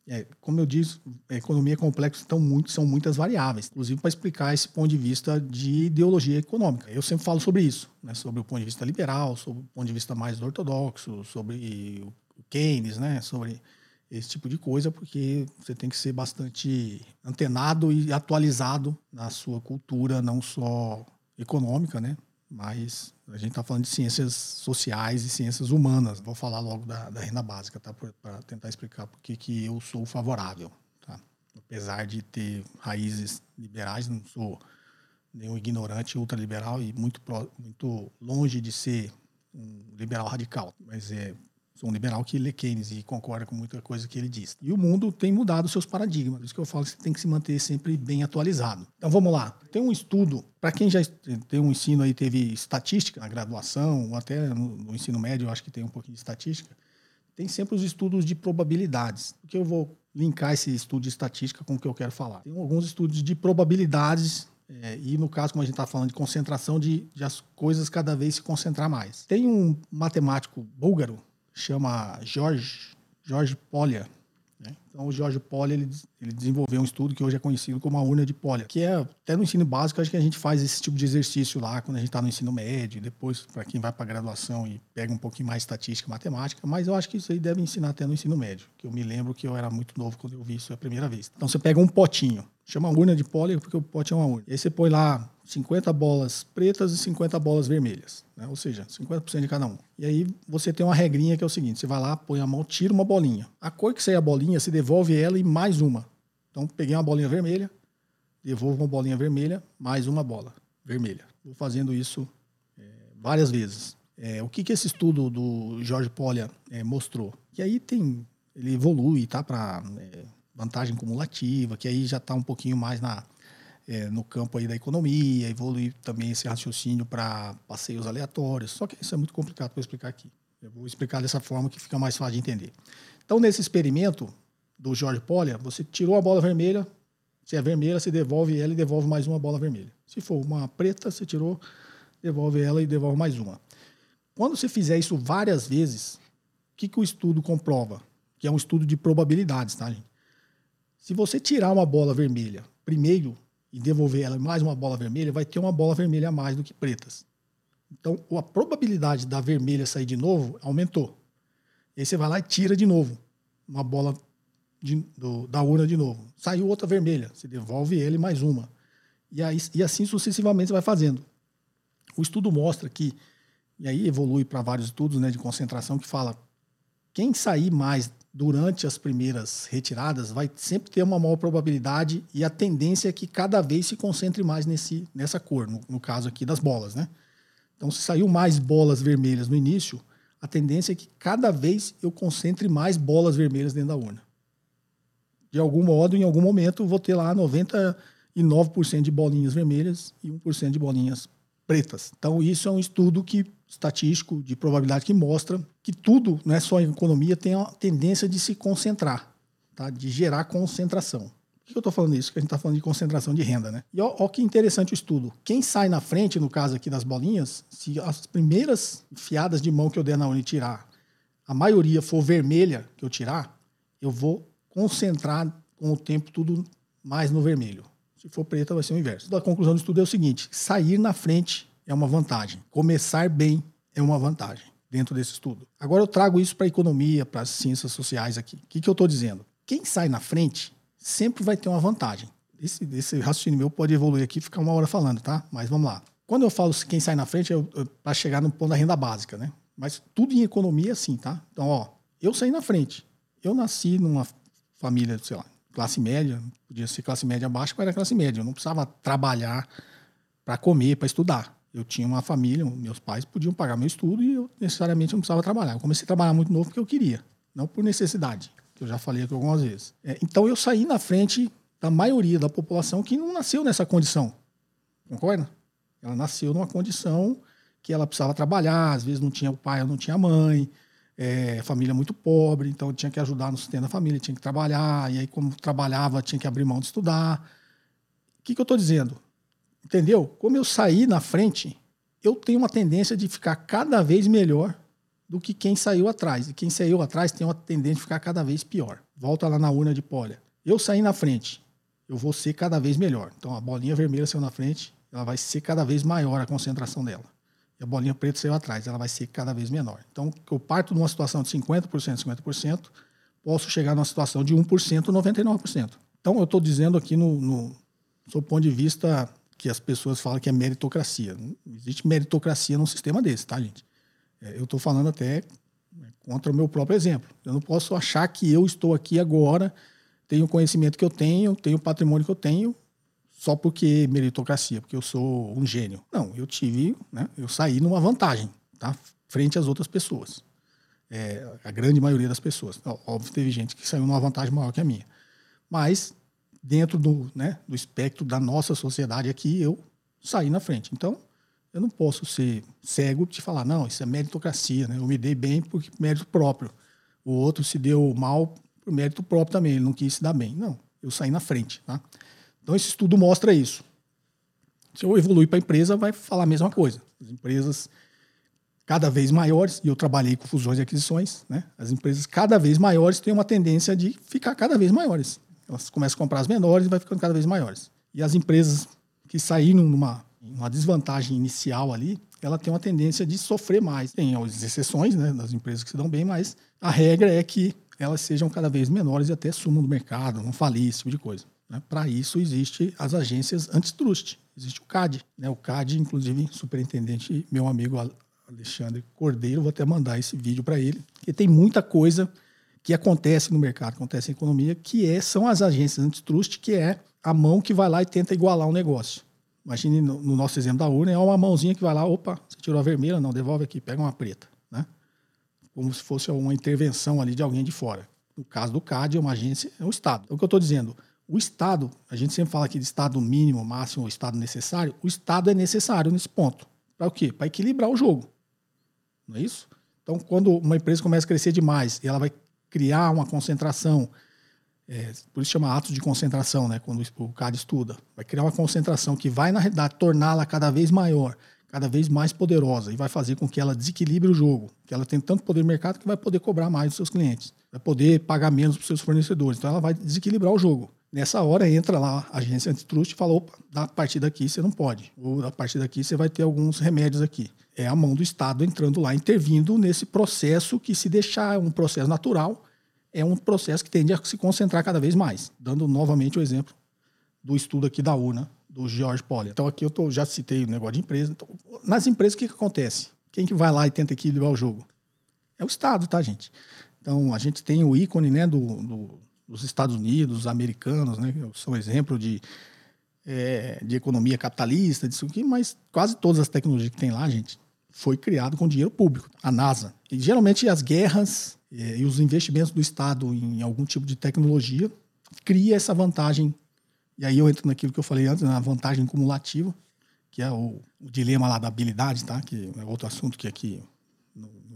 É, como eu disse, a economia é complexa, então muito, são muitas variáveis, inclusive para explicar esse ponto de vista de ideologia econômica. Eu sempre falo sobre isso, né, sobre o ponto de vista liberal, sobre o ponto de vista mais ortodoxo, sobre o Keynes, né, sobre esse tipo de coisa, porque você tem que ser bastante antenado e atualizado na sua cultura, não só econômica, né, mas A gente está falando de ciências sociais e ciências humanas. Vou falar logo da, da renda básica, tá? Para tentar explicar por que, eu sou favorável. Tá? Apesar de ter raízes liberais, não sou nenhum ignorante ultraliberal e muito, muito longe de ser um liberal radical. Mas é Sou um liberal que lê Keynes e concorda com muita coisa que ele diz. E o mundo tem mudado seus paradigmas. Por isso que eu falo que você tem que se manter sempre bem atualizado. Então vamos lá. Tem um estudo, para quem já tem um ensino aí, teve estatística na graduação, ou até no, no ensino médio, eu acho que tem um pouquinho de estatística. Tem sempre os estudos de probabilidades. Porque eu vou linkar esse estudo de estatística com o que eu quero falar. Tem alguns estudos de probabilidades é, e no caso, como a gente está falando de concentração, de, de, as coisas cada vez se concentrar mais. Tem um matemático búlgaro chama George, George Polya. Né? Então, o George Polya ele, ele desenvolveu um estudo que hoje é conhecido como a urna de Polya, que é até no ensino básico, acho que a gente faz esse tipo de exercício lá quando a gente está no ensino médio, depois para quem vai para graduação e pega um pouquinho mais estatística, matemática, mas eu acho que isso aí deve ensinar até no ensino médio, que eu me lembro que eu era muito novo quando eu vi isso a primeira vez. Então, você pega um potinho, chama urna de Polya porque o pote é uma urna. E aí você põe lá 50 bolas pretas e 50 bolas vermelhas, né? ou seja, 50% de cada um. E aí você tem uma regrinha que é o seguinte: você vai lá, põe a mão, tira uma bolinha. A cor que sair a bolinha, você devolve ela e mais uma. Então peguei uma bolinha vermelha, devolvo uma bolinha vermelha, mais uma bola vermelha. Vou fazendo isso é, várias vezes. É, o que, que esse estudo do Jorge Polya é, mostrou? Que aí tem, ele evolui, tá, para é, vantagem cumulativa, que aí já está um pouquinho mais na é, no campo aí da economia, evoluir também esse raciocínio para passeios aleatórios. Só que isso é muito complicado para explicar aqui. Eu vou explicar dessa forma que fica mais fácil de entender. Então, nesse experimento do Jorge Polya, você tirou a bola vermelha, se é vermelha, você devolve ela e devolve mais uma bola vermelha. Se for uma preta, você tirou, devolve ela e devolve mais uma. Quando você fizer isso várias vezes, o que, que o estudo comprova? Que é um estudo de probabilidades, tá, gente? Se você tirar uma bola vermelha primeiro e devolver ela mais uma bola vermelha, vai ter uma bola vermelha a mais do que pretas. Então, a probabilidade da vermelha sair de novo aumentou. E aí você vai lá e tira de novo uma bola de, do, da urna de novo. Saiu outra vermelha, você devolve ele mais uma. E, aí, e assim sucessivamente você vai fazendo. O estudo mostra que, e aí evolui para vários estudos né, de concentração que fala quem sair mais durante as primeiras retiradas, vai sempre ter uma maior probabilidade e a tendência é que cada vez se concentre mais nesse, nessa cor, no, no caso aqui das bolas, né? Então, se saiu mais bolas vermelhas no início, a tendência é que cada vez eu concentre mais bolas vermelhas dentro da urna. De algum modo, em algum momento, vou ter lá 99% de bolinhas vermelhas e 1% de bolinhas pretas. Então, isso é um estudo que estatístico de probabilidade que mostra que tudo, não é só em economia, tem a tendência de se concentrar, tá? de gerar concentração. Por que eu estou falando isso? Porque a gente está falando de concentração de renda, né? E olha que interessante o estudo. Quem sai na frente, no caso aqui das bolinhas, se as primeiras fiadas de mão que eu der na Uni tirar, a maioria for vermelha que eu tirar, eu vou concentrar com o tempo tudo mais no vermelho. Se for preta, vai ser o inverso. A conclusão do estudo é o seguinte: sair na frente é uma vantagem. Começar bem é uma vantagem dentro desse estudo. Agora eu trago isso para a economia, para as ciências sociais aqui. O que, que eu estou dizendo? Quem sai na frente sempre vai ter uma vantagem. Esse, esse raciocínio meu pode evoluir aqui ficar uma hora falando, tá? Mas vamos lá. Quando eu falo quem sai na frente, é para chegar no ponto da renda básica, né? Mas tudo em economia é assim, tá? Então, ó, eu saí na frente. Eu nasci numa família, sei lá, classe média, podia ser classe média baixa, mas era classe média. Eu não precisava trabalhar para comer, para estudar eu tinha uma família, meus pais podiam pagar meu estudo e eu necessariamente não precisava trabalhar. Eu comecei a trabalhar muito novo porque eu queria, não por necessidade, que eu já falei aqui algumas vezes. É, então eu saí na frente da maioria da população que não nasceu nessa condição. Concorda? Ela nasceu numa condição que ela precisava trabalhar, às vezes não tinha o pai, não tinha a mãe, é, família muito pobre, então tinha que ajudar no sustento da família, tinha que trabalhar, e aí, como trabalhava, tinha que abrir mão de estudar. O que, que eu estou dizendo? Entendeu? Como eu saí na frente, eu tenho uma tendência de ficar cada vez melhor do que quem saiu atrás. E quem saiu atrás tem uma tendência de ficar cada vez pior. Volta lá na urna de polha. Eu saí na frente, eu vou ser cada vez melhor. Então a bolinha vermelha saiu na frente, ela vai ser cada vez maior a concentração dela. E a bolinha preta saiu atrás, ela vai ser cada vez menor. Então eu parto de uma situação de 50%, 50%, posso chegar numa situação de 1%, 99%. Então eu estou dizendo aqui no, no, do ponto de vista que as pessoas falam que é meritocracia. Não existe meritocracia num sistema desse, tá, gente? É, eu estou falando até contra o meu próprio exemplo. Eu não posso achar que eu estou aqui agora, tenho o conhecimento que eu tenho, tenho o patrimônio que eu tenho, só porque meritocracia, porque eu sou um gênio. Não, eu tive, né, eu saí numa vantagem, tá? Frente às outras pessoas. É, a grande maioria das pessoas. Óbvio, teve gente que saiu numa vantagem maior que a minha. Mas, dentro do, né, do espectro da nossa sociedade aqui, eu saí na frente. Então, eu não posso ser cego de falar, não, isso é meritocracia, né? Eu me dei bem por mérito próprio. O outro se deu mal por mérito próprio também, ele não quis se dar bem. Não, eu saí na frente, tá? Então, esse estudo mostra isso. Se eu evoluir para a empresa, vai falar a mesma coisa. As empresas cada vez maiores, e eu trabalhei com fusões e aquisições, né? as empresas cada vez maiores têm uma tendência de ficar cada vez maiores. Elas começam a comprar as menores e vai ficando cada vez maiores. E as empresas que saíram numa uma desvantagem inicial ali, ela tem uma tendência de sofrer mais. Tem as exceções né, das empresas que se dão bem, mas a regra é que elas sejam cada vez menores e até sumam do mercado, não falir, esse tipo de coisa. Né? Para isso, existe as agências antitrust. Existe o CAD. Né? O CAD, inclusive, superintendente, meu amigo Alexandre Cordeiro, vou até mandar esse vídeo para ele, porque tem muita coisa que acontece no mercado, acontece na economia, que é, são as agências antitrust, que é a mão que vai lá e tenta igualar um negócio. Imagine no, no nosso exemplo da urna, é uma mãozinha que vai lá, opa, você tirou a vermelha, não, devolve aqui, pega uma preta. Né? Como se fosse uma intervenção ali de alguém de fora. No caso do CAD, é uma agência, é o Estado. É o que eu estou dizendo. O Estado, a gente sempre fala aqui de Estado mínimo, máximo, Estado necessário. O Estado é necessário nesse ponto. Para o quê? Para equilibrar o jogo. Não é isso? Então, quando uma empresa começa a crescer demais e ela vai criar uma concentração, é, por isso chama atos de concentração, né? quando o CAD estuda, vai criar uma concentração que vai, na realidade, torná-la cada vez maior, cada vez mais poderosa e vai fazer com que ela desequilibre o jogo, que ela tem tanto poder de mercado que vai poder cobrar mais dos seus clientes, vai poder pagar menos para os seus fornecedores, então ela vai desequilibrar o jogo. Nessa hora entra lá a agência antitrust e fala, opa, da partir daqui você não pode, ou da partir daqui você vai ter alguns remédios aqui. É a mão do Estado entrando lá, intervindo nesse processo que se deixar um processo natural, é um processo que tende a se concentrar cada vez mais. Dando novamente o exemplo do estudo aqui da UNA, do George Polly. Então aqui eu tô, já citei o negócio de empresa. Então, nas empresas o que, que acontece? Quem que vai lá e tenta equilibrar o jogo? É o Estado, tá, gente? Então a gente tem o ícone né, do, do dos Estados Unidos, os americanos, né, são exemplo de, é, de economia capitalista, disso aqui, mas quase todas as tecnologias que tem lá, gente, foi criado com dinheiro público, a NASA. E geralmente as guerras é, e os investimentos do Estado em algum tipo de tecnologia cria essa vantagem. E aí eu entro naquilo que eu falei antes, na vantagem cumulativa, que é o, o dilema lá da habilidade, tá? Que é outro assunto que aqui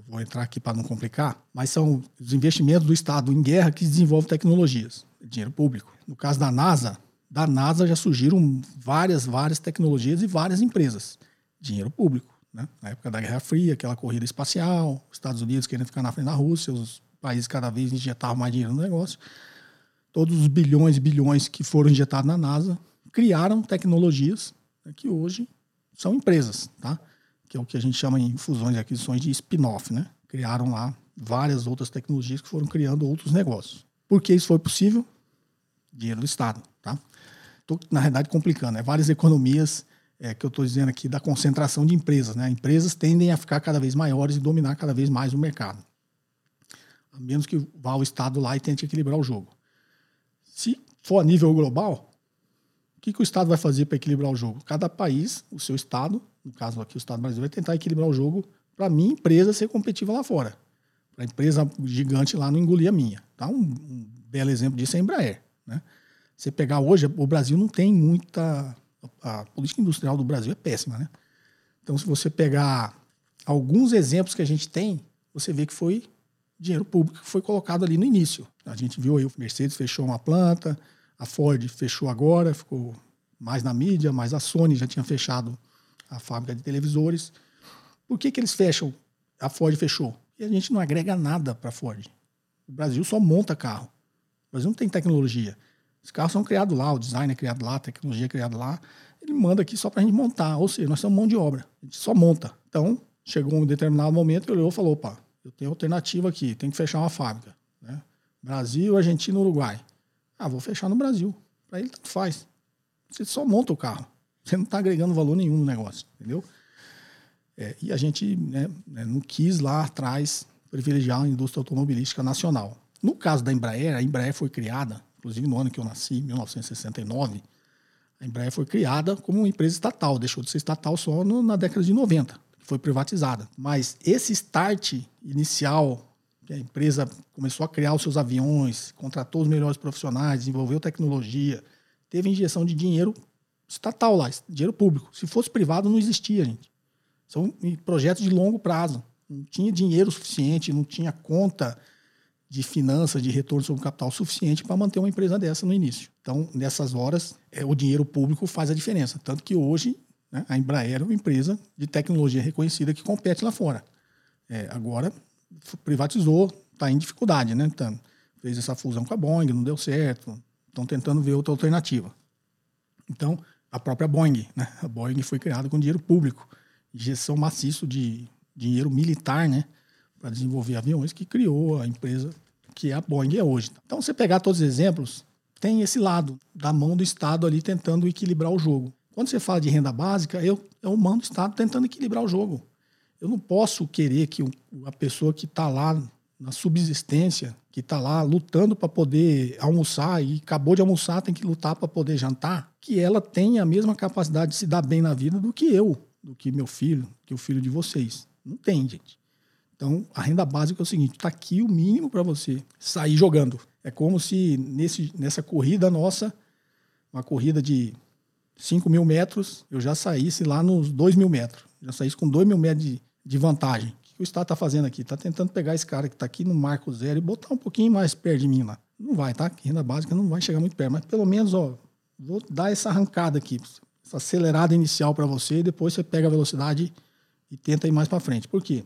vou entrar aqui para não complicar, mas são os investimentos do Estado em guerra que desenvolvem tecnologias, dinheiro público. No caso da NASA, da NASA já surgiram várias, várias tecnologias e várias empresas, dinheiro público. Né? Na época da Guerra Fria, aquela corrida espacial, os Estados Unidos querendo ficar na frente da Rússia, os países cada vez injetavam mais dinheiro no negócio. Todos os bilhões e bilhões que foram injetados na NASA criaram tecnologias né, que hoje são empresas, tá? que é o que a gente chama em fusões e aquisições de spin-off, né? Criaram lá várias outras tecnologias que foram criando outros negócios. Por que isso foi possível? Dinheiro do Estado, tá? Estou, na realidade, complicando. É várias economias é, que eu estou dizendo aqui da concentração de empresas, né? Empresas tendem a ficar cada vez maiores e dominar cada vez mais o mercado. A menos que vá o Estado lá e tente equilibrar o jogo. Se for a nível global, o que, que o Estado vai fazer para equilibrar o jogo? Cada país, o seu Estado, no caso aqui o Estado brasileiro, vai tentar equilibrar o jogo para a minha empresa ser competitiva lá fora. Para a empresa gigante lá não engolir a minha. Tá? Um, um, belo exemplo disso é a Embraer. Né? Você pegar hoje, o Brasil não tem muita. A política industrial do Brasil é péssima. Né? Então, se você pegar alguns exemplos que a gente tem, você vê que foi dinheiro público que foi colocado ali no início. A gente viu aí o Mercedes fechou uma planta, a Ford fechou agora, ficou mais na mídia, mas a Sony já tinha fechado a fábrica de televisores. Por que, que eles fecham? A Ford fechou. E a gente não agrega nada para a Ford. O Brasil só monta carro. O Brasil não tem tecnologia. Os carros são criados lá, o design é criado lá, a tecnologia é criada lá. Ele manda aqui só para a gente montar. Ou seja, nós somos mão de obra. A gente só monta. Então, chegou um determinado momento, ele olhou e falou: opa, eu tenho alternativa aqui, tem que fechar uma fábrica. Né? Brasil, Argentina, Uruguai. Ah, vou fechar no Brasil. Para ele, tanto faz. Você só monta o carro. Você não está agregando valor nenhum no negócio, entendeu? É, e a gente né, né, não quis lá atrás privilegiar a indústria automobilística nacional. No caso da Embraer, a Embraer foi criada, inclusive no ano que eu nasci, 1969, a Embraer foi criada como uma empresa estatal, deixou de ser estatal só no, na década de 90, foi privatizada. Mas esse start inicial, que a empresa começou a criar os seus aviões, contratou os melhores profissionais, desenvolveu tecnologia, teve injeção de dinheiro estatal lá, dinheiro público. Se fosse privado, não existia, gente. São projetos de longo prazo. Não tinha dinheiro suficiente, não tinha conta de finanças, de retorno sobre capital suficiente para manter uma empresa dessa no início. Então, nessas horas, é, o dinheiro público faz a diferença. Tanto que hoje né, a Embraer é uma empresa de tecnologia reconhecida que compete lá fora. É, agora, privatizou, está em dificuldade, né? Tá, fez essa fusão com a Boeing, não deu certo. Estão tentando ver outra alternativa. Então, a própria Boeing, né? A Boeing foi criada com dinheiro público, injeção maciço de dinheiro militar, né? Para desenvolver aviões que criou a empresa que é a Boeing é hoje. Então, você pegar todos os exemplos, tem esse lado da mão do Estado ali tentando equilibrar o jogo. Quando você fala de renda básica, eu, é o mão do Estado tentando equilibrar o jogo. Eu não posso querer que a pessoa que está lá na subsistência, que está lá lutando para poder almoçar e acabou de almoçar, tem que lutar para poder jantar, que ela tenha a mesma capacidade de se dar bem na vida do que eu, do que meu filho, que o filho de vocês. Não tem, gente. Então, a renda básica é o seguinte: está aqui o mínimo para você sair jogando. É como se nesse, nessa corrida nossa, uma corrida de 5 mil metros, eu já saísse lá nos 2 mil metros. Já saísse com 2 mil metros de, de vantagem. O que o Estado está fazendo aqui? Está tentando pegar esse cara que está aqui no marco zero e botar um pouquinho mais perto de mim lá. Não vai, tá? Renda básica não vai chegar muito perto, mas pelo menos, ó, vou dar essa arrancada aqui, essa acelerada inicial para você, e depois você pega a velocidade e tenta ir mais para frente. Por quê?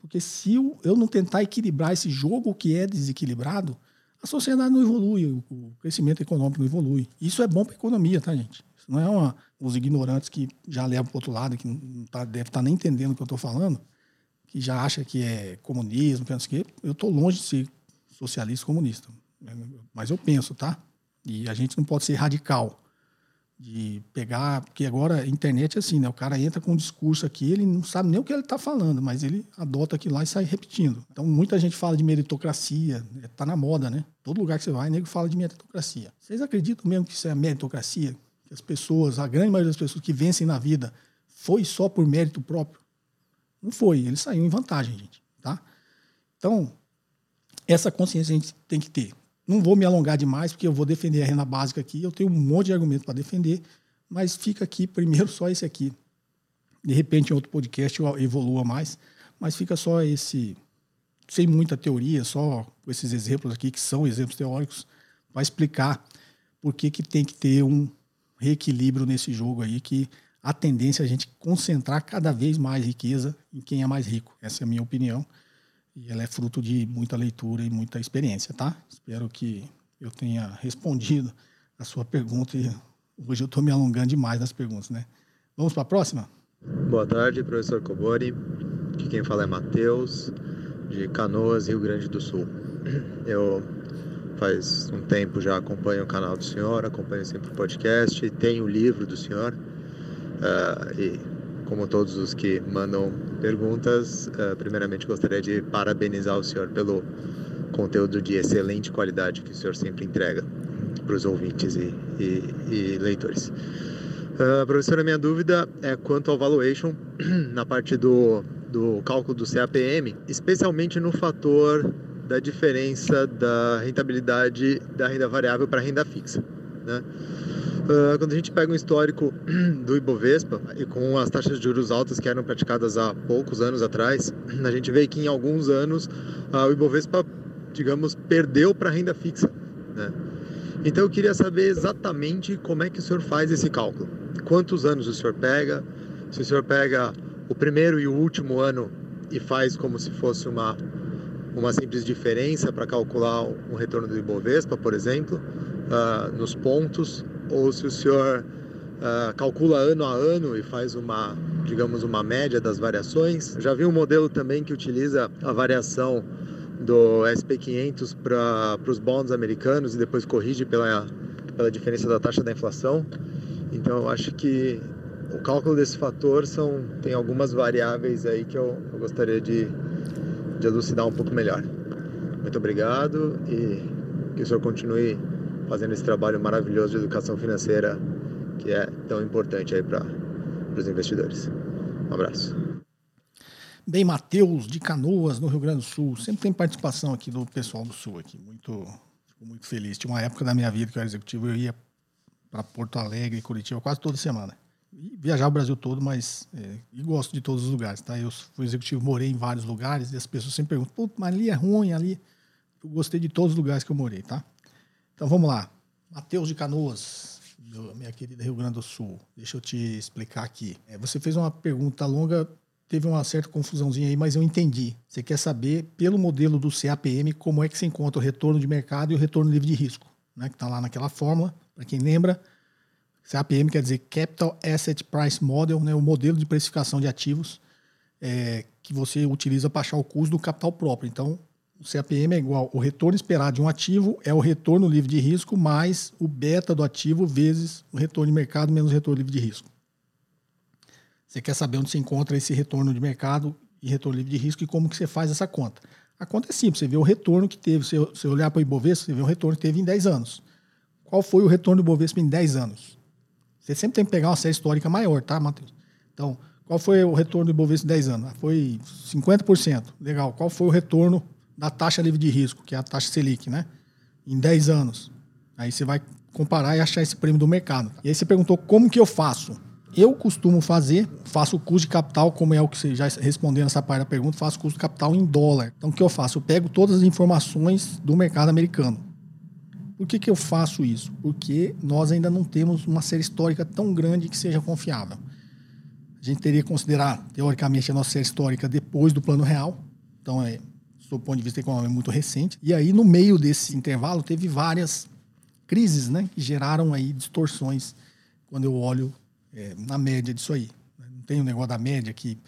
Porque se eu não tentar equilibrar esse jogo que é desequilibrado, a sociedade não evolui, o crescimento econômico não evolui. Isso é bom para a economia, tá, gente? Isso não é uma, os ignorantes que já levam para o outro lado, que não tá, deve estar tá nem entendendo o que eu estou falando, que já acha que é comunismo, que eu estou longe de ser socialista comunista. Mas eu penso, tá? E a gente não pode ser radical de pegar, porque agora a internet é assim, né? O cara entra com um discurso aqui, ele não sabe nem o que ele está falando, mas ele adota aquilo lá e sai repetindo. Então muita gente fala de meritocracia, está né? na moda, né? Todo lugar que você vai, nego fala de meritocracia. Vocês acreditam mesmo que isso é meritocracia? Que as pessoas, a grande maioria das pessoas que vencem na vida, foi só por mérito próprio? Não foi, ele saiu em vantagem, gente, tá? Então, essa consciência a gente tem que ter. Não vou me alongar demais, porque eu vou defender a renda básica aqui. Eu tenho um monte de argumento para defender, mas fica aqui [LAUGHS] primeiro só esse aqui. De repente, em outro podcast eu evolua mais, mas fica só esse, sem muita teoria, só esses exemplos aqui, que são exemplos teóricos, para explicar por que, que tem que ter um reequilíbrio nesse jogo aí, que a tendência é a gente concentrar cada vez mais riqueza em quem é mais rico. Essa é a minha opinião. E ela é fruto de muita leitura e muita experiência, tá? Espero que eu tenha respondido a sua pergunta e hoje eu estou me alongando demais nas perguntas, né? Vamos para a próxima? Boa tarde, professor Cobori. Aqui quem fala é Matheus, de Canoas, Rio Grande do Sul. [CLEARS THROAT] Eu faz um tempo já acompanho o canal do senhor, acompanho sempre o podcast, tenho o livro do senhor. Uh, e como todos os que mandam perguntas, uh, primeiramente gostaria de parabenizar o senhor pelo conteúdo de excelente qualidade que o senhor sempre entrega para os ouvintes e, e, e leitores. Uh, professor, a minha dúvida é quanto ao valuation [CLEARS THROAT] na parte do, do cálculo do CAPM, especialmente no fator da diferença da rentabilidade da renda variável para a renda fixa. Né? Uh, quando a gente pega um histórico [CLEARS THROAT] do Ibovespa e com as taxas de juros altas que eram praticadas há poucos anos atrás, [CLEARS THROAT] a gente vê que em alguns anos uh, o Ibovespa, digamos, perdeu para a renda fixa. Né? Então eu queria saber exatamente como é que o senhor faz esse cálculo. Quantos anos o senhor pega? Se o senhor pega o primeiro e o último ano e faz como se fosse uma, uma simples diferença para calcular um retorno do Ibovespa, por exemplo, uh, nos pontos ou se o senhor uh, calcula ano a ano e faz uma, digamos, uma média das variações. Já vi um modelo também que utiliza a variação do SP500 para os bonds americanos e depois corrige pela, pela diferença da taxa da inflação. Então eu acho que o cálculo desse fator são, tem algumas variáveis aí que eu, eu gostaria de, de elucidar um pouco melhor. Muito obrigado e que o senhor continue fazendo esse trabalho maravilhoso de educação financeira que é tão importante aí para os investidores. Um abraço. Bem, Matheus de Canoas, no Rio Grande do Sul. Sempre tem participação aqui do pessoal do Sul aqui. Muito, muito feliz. Tinha uma época da minha vida que eu era executivo, eu ia para Porto Alegre, Curitiba, quase toda semana. E viajar o Brasil todo, mas é, e gosto de todos os lugares, tá? Eu fui executivo, morei em vários lugares e as pessoas sempre perguntam, pô, mas ali é ruim, ali. Eu gostei de todos os lugares que eu morei, tá? Então vamos lá. Matheus de Canoas, minha querida Rio Grande do Sul. Deixa eu te explicar aqui. É, você fez uma pergunta longa, teve uma certa confusãozinha aí, mas eu entendi. Você quer saber, pelo modelo do CAPM, como é que se encontra o retorno de mercado e o retorno livre de risco, né? Que está lá naquela fórmula. Para quem lembra, CAPM quer dizer Capital Asset Price Model, né? O modelo de precificação de ativos é, que você utiliza para achar o custo do capital próprio. Então, o CAPM é igual o retorno esperado de um ativo é o retorno livre de risco mais o beta do ativo vezes o retorno de mercado menos o retorno livre de risco. Você quer saber onde se encontra esse retorno de mercado e retorno livre de risco e como que você faz essa conta. A conta é simples, você vê o retorno que teve, se você olhar para o Ibovespa, você vê o retorno que teve em 10 anos. Qual foi o retorno do Ibovespa em 10 anos? Você sempre tem que pegar uma série histórica maior, tá, Matheus? Então, qual foi o retorno do Ibovespa em 10 anos? Foi 50%. Legal. Qual foi o retorno da taxa livre de risco, que é a taxa Selic, né? Em 10 anos. Aí você vai comparar e achar esse prêmio do mercado. E aí você perguntou como que eu faço. Eu costumo fazer, faço o custo de capital, como é o que você já respondeu nessa parte da pergunta, faço custo de capital em dólar. Então o que eu faço? Eu pego todas as informações do mercado americano. Por que, que eu faço isso? Porque nós ainda não temos uma série histórica tão grande que seja confiável. A gente teria que considerar, teoricamente, a nossa série histórica depois do plano real. Então, é do ponto de vista econômico, muito recente. E aí, no meio desse intervalo, teve várias crises né, que geraram aí distorções quando eu olho é, na média disso aí. Não tem o um negócio da média que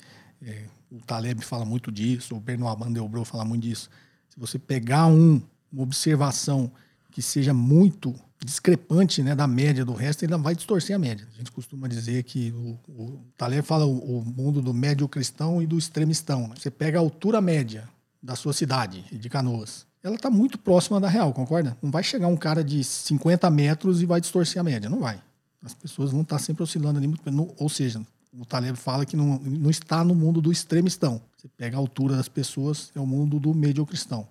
é, o Taleb fala muito disso, o Bernard Mandelbrot fala muito disso. Se você pegar um, uma observação que seja muito discrepante né, da média do resto, ele vai distorcer a média. A gente costuma dizer que o, o Taleb fala o, o mundo do médio cristão e do extremistão. Né? Você pega a altura média da sua cidade, de Canoas, ela está muito próxima da real, concorda? Não vai chegar um cara de 50 metros e vai distorcer a média, não vai. As pessoas vão estar tá sempre oscilando ali, ou seja, o Taleb fala que não, não está no mundo do extremistão. Você pega a altura das pessoas, é o mundo do mediocristão.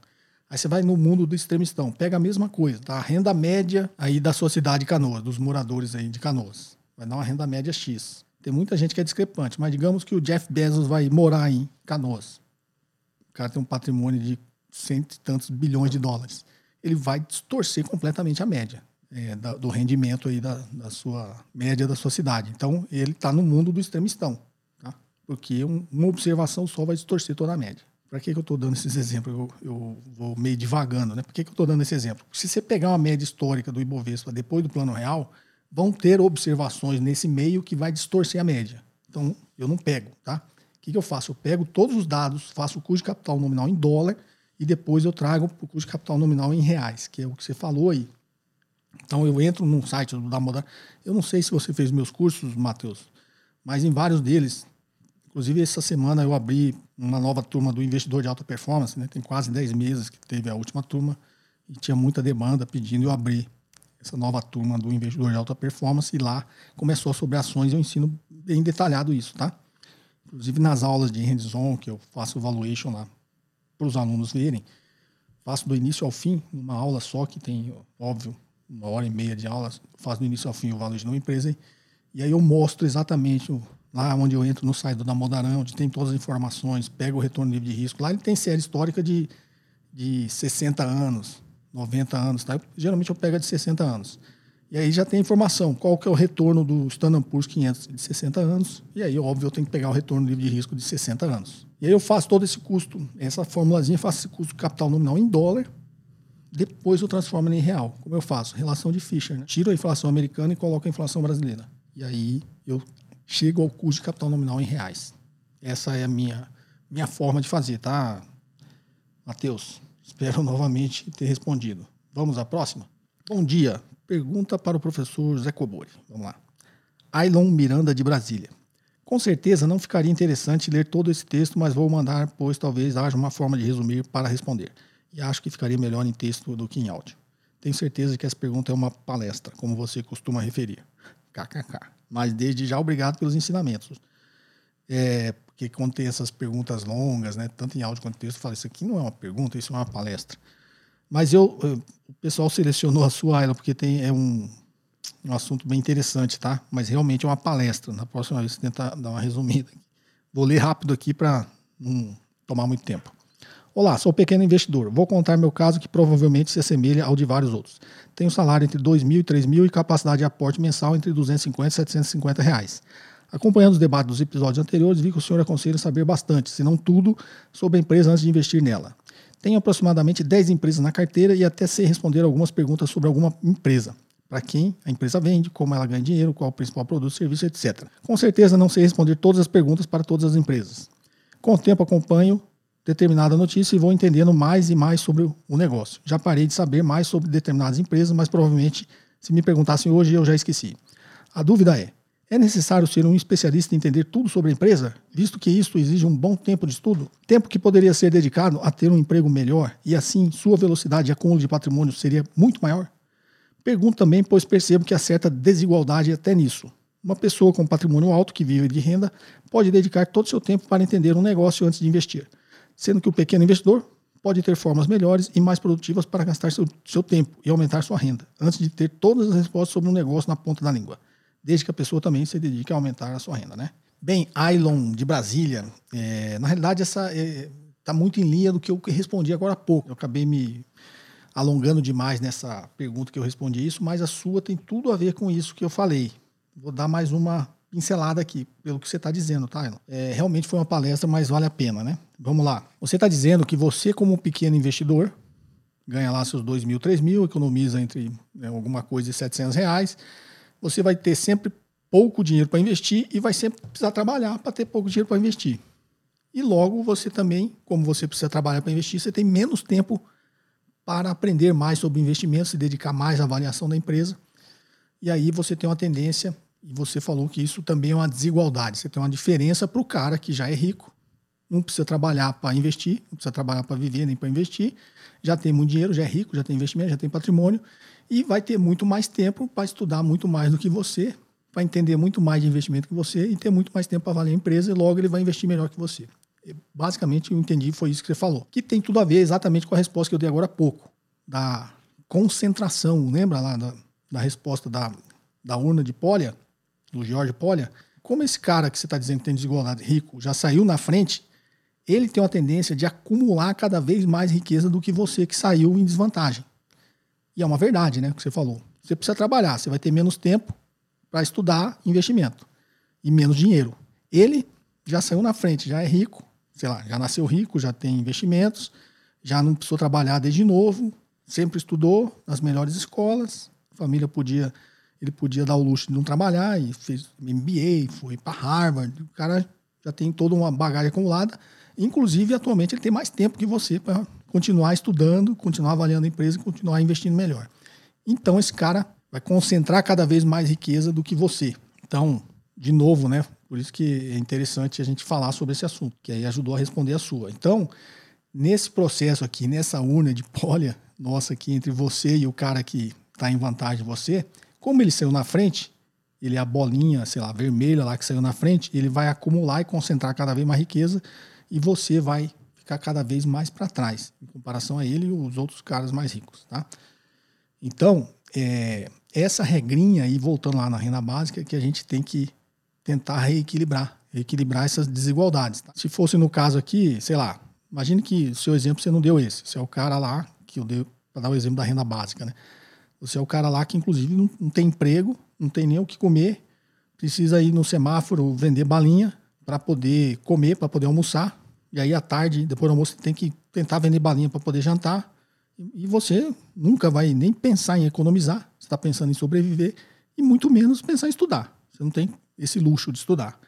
Aí você vai no mundo do extremistão, pega a mesma coisa, tá? A renda média aí da sua cidade de Canoas, dos moradores aí de Canoas. Vai dar uma renda média X. Tem muita gente que é discrepante, mas digamos que o Jeff Bezos vai morar em Canoas cara tem um patrimônio de cento e tantos bilhões de dólares. Ele vai distorcer completamente a média é, da, do rendimento aí da, da, sua média da sua cidade. Então, ele está no mundo do extremistão, tá? porque um, uma observação só vai distorcer toda a média. Para que, que eu estou dando esses exemplos? Eu, eu, vou meio divagando. Né? Por que, que eu estou dando esse exemplo? Se você pegar uma média histórica do Ibovespa depois do plano real, vão ter observações nesse meio que vai distorcer a média. Então, eu não pego, tá? O que, que eu faço? Eu pego todos os dados, faço o custo de capital nominal em dólar e depois eu trago o custo de capital nominal em reais, que é o que você falou aí. Então eu entro num site da Moda. Eu não sei se você fez meus cursos, Matheus, mas em vários deles, inclusive essa semana eu abri uma nova turma do investidor de alta performance, né? Tem quase 10 meses que teve a última turma e tinha muita demanda pedindo eu abri essa nova turma do investidor de alta performance e lá começou sobre ações, eu ensino bem detalhado isso, tá? Inclusive nas aulas de hands-on, que eu faço o valuation lá para os alunos verem, faço do início ao fim, uma aula só, que tem, óbvio, uma hora e meia de aula, faço do início ao fim o valuation de uma empresa, e aí eu mostro exatamente lá onde eu entro no site da Modarão, onde tem todas as informações, pego o retorno livre de risco. Lá ele tem série histórica de, de 60 anos, 90 anos, tá? geralmente eu pego a de 60 anos. E aí já tem informação, qual que é o retorno do Standard Poor's 500 de 60 anos. E aí, óbvio, eu tenho que pegar o retorno livre de risco de 60 anos. E aí eu faço todo esse custo, essa formulazinha, faço esse custo capital nominal em dólar. Depois eu transformo em real. Como eu faço? Relação de Fischer. Né? Tiro a inflação americana e coloco a inflação brasileira. E aí eu chego ao custo de capital nominal em reais. Essa é a minha, minha forma de fazer, tá, Matheus? Espero [LAUGHS] novamente ter respondido. Vamos à próxima? Bom dia. Pergunta para o professor Zé Cobori. Vamos lá. Ailon Miranda de Brasília. Com certeza não ficaria interessante ler todo esse texto, mas vou mandar, pois talvez haja uma forma de resumir para responder. E acho que ficaria melhor em texto do que em áudio. Tenho certeza que essa pergunta é uma palestra, como você costuma referir. KKK. Mas desde já, obrigado pelos ensinamentos. É, porque quando tem essas perguntas longas, né, tanto em áudio quanto em texto, eu falo, isso aqui não é uma pergunta, isso é uma palestra. Mas eu, o pessoal selecionou a sua, Ayla, porque tem, é um, um assunto bem interessante, tá? Mas realmente é uma palestra. Na próxima vez, você tenta dar uma resumida. Vou ler rápido aqui para não tomar muito tempo. Olá, sou pequeno investidor. Vou contar meu caso que provavelmente se assemelha ao de vários outros. Tenho salário entre 2 mil e 3 mil e capacidade de aporte mensal entre 250 e 750 reais. Acompanhando os debates dos episódios anteriores, vi que o senhor aconselha saber bastante, se não tudo, sobre a empresa antes de investir nela. Tenho aproximadamente 10 empresas na carteira e até sei responder algumas perguntas sobre alguma empresa. Para quem a empresa vende, como ela ganha dinheiro, qual o principal produto, serviço, etc. Com certeza não sei responder todas as perguntas para todas as empresas. Com o tempo acompanho determinada notícia e vou entendendo mais e mais sobre o negócio. Já parei de saber mais sobre determinadas empresas, mas provavelmente se me perguntassem hoje eu já esqueci. A dúvida é: é necessário ser um especialista e entender tudo sobre a empresa, visto que isso exige um bom tempo de estudo? Tempo que poderia ser dedicado a ter um emprego melhor e assim sua velocidade de acúmulo de patrimônio seria muito maior? Pergunto também, pois percebo que há certa desigualdade até nisso. Uma pessoa com patrimônio alto que vive de renda pode dedicar todo o seu tempo para entender um negócio antes de investir sendo que o pequeno investidor pode ter formas melhores e mais produtivas para gastar seu, seu tempo e aumentar sua renda, antes de ter todas as respostas sobre um negócio na ponta da língua, desde que a pessoa também se dedique a aumentar a sua renda, né? Bem, Ailon de Brasília, é, na realidade essa está é, tá muito em linha do que eu respondi agora há pouco. Eu acabei me alongando demais nessa pergunta que eu respondi isso, mas a sua tem tudo a ver com isso que eu falei. Vou dar mais uma pincelada aqui, pelo que você está dizendo, tá? É, realmente foi uma palestra, mas vale a pena, né? Vamos lá. Você está dizendo que você, como pequeno investidor, ganha lá seus 2 mil, 3 mil, economiza entre né, alguma coisa de 700 reais, você vai ter sempre pouco dinheiro para investir e vai sempre precisar trabalhar para ter pouco dinheiro para investir. E logo você também, como você precisa trabalhar para investir, você tem menos tempo para aprender mais sobre investimentos, se dedicar mais à avaliação da empresa. E aí você tem uma tendência e você falou que isso também é uma desigualdade. Você tem uma diferença para o cara que já é rico, não precisa trabalhar para investir, não precisa trabalhar para viver nem para investir, já tem muito dinheiro, já é rico, já tem investimento, já tem patrimônio e vai ter muito mais tempo para estudar muito mais do que você, para entender muito mais de investimento que você e ter muito mais tempo para avaliar a empresa e logo ele vai investir melhor que você. Basicamente, eu entendi, foi isso que você falou. Que tem tudo a ver exatamente com a resposta que eu dei agora há pouco, da concentração. Lembra lá da, da resposta da, da urna de Pólia? do George Polya, como esse cara que você está dizendo que tem desigualdade rico já saiu na frente, ele tem uma tendência de acumular cada vez mais riqueza do que você que saiu em desvantagem. E é uma verdade, né? O que você falou. Você precisa trabalhar, você vai ter menos tempo para estudar investimento e menos dinheiro. Ele já saiu na frente, já é rico, sei lá, já nasceu rico, já tem investimentos, já não precisou trabalhar desde novo, sempre estudou nas melhores escolas, a família podia ele podia dar o luxo de não trabalhar e fez MBA, foi para Harvard. O cara já tem toda uma bagagem acumulada. Inclusive, atualmente, ele tem mais tempo que você para continuar estudando, continuar avaliando a empresa e continuar investindo melhor. Então, esse cara vai concentrar cada vez mais riqueza do que você. Então, de novo, né? Por isso que é interessante a gente falar sobre esse assunto, que aí ajudou a responder a sua. Então, nesse processo aqui, nessa urna de polha nossa aqui entre você e o cara que está em vantagem de você, como ele saiu na frente, ele é a bolinha, sei lá, vermelha lá que saiu na frente, ele vai acumular e concentrar cada vez mais riqueza e você vai ficar cada vez mais para trás em comparação a ele e os outros caras mais ricos, tá? Então, é, essa regrinha aí, voltando lá na renda básica, que a gente tem que tentar reequilibrar, reequilibrar essas desigualdades. Tá? Se fosse no caso aqui, sei lá, imagine que o seu exemplo você não deu esse, você é o cara lá que eu dei para dar o exemplo da renda básica, né? Você é o cara lá que, inclusive, não, não tem emprego, não tem nem o que comer, precisa ir no semáforo vender balinha para poder comer, para poder almoçar. E aí, à tarde, depois do almoço, tem que tentar vender balinha para poder jantar. E você nunca vai nem pensar em economizar, você está pensando em sobreviver e muito menos pensar em estudar. Você não tem esse luxo de estudar.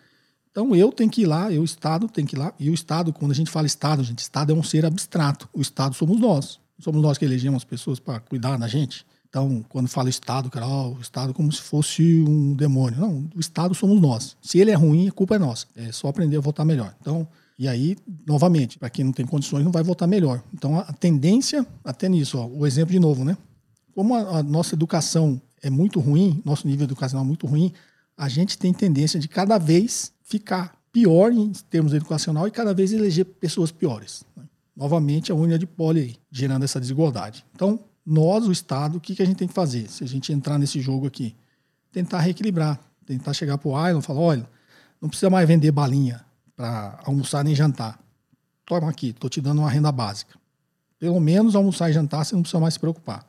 Então eu tenho que ir lá, eu, Estado, tenho que ir lá. E o Estado, quando a gente fala Estado, gente, Estado é um ser abstrato. O Estado somos nós. Somos nós que elegemos as pessoas para cuidar da gente. Então, quando fala Estado, cara, o Estado como se fosse um demônio. Não, o Estado somos nós. Se ele é ruim, a culpa é nossa. É só aprender a votar melhor. Então, e aí, novamente, para quem não tem condições, não vai votar melhor. Então, a, tendência, até nisso, ó, o exemplo de novo, né? Como a, a nossa educação é muito ruim, nosso nível educacional é muito ruim, a gente tem tendência de cada vez ficar pior em termos educacional e cada vez eleger pessoas piores. Né? Novamente, a unha de pole aí, gerando essa desigualdade. Então, nós, o Estado, o que, que a gente tem que fazer? Se a gente entrar nesse jogo aqui, tentar reequilibrar, tentar chegar para o Ailon e falar: olha, não precisa mais vender balinha para almoçar nem jantar. Toma aqui, estou te dando uma renda básica. Pelo menos almoçar e jantar você não precisa mais se preocupar.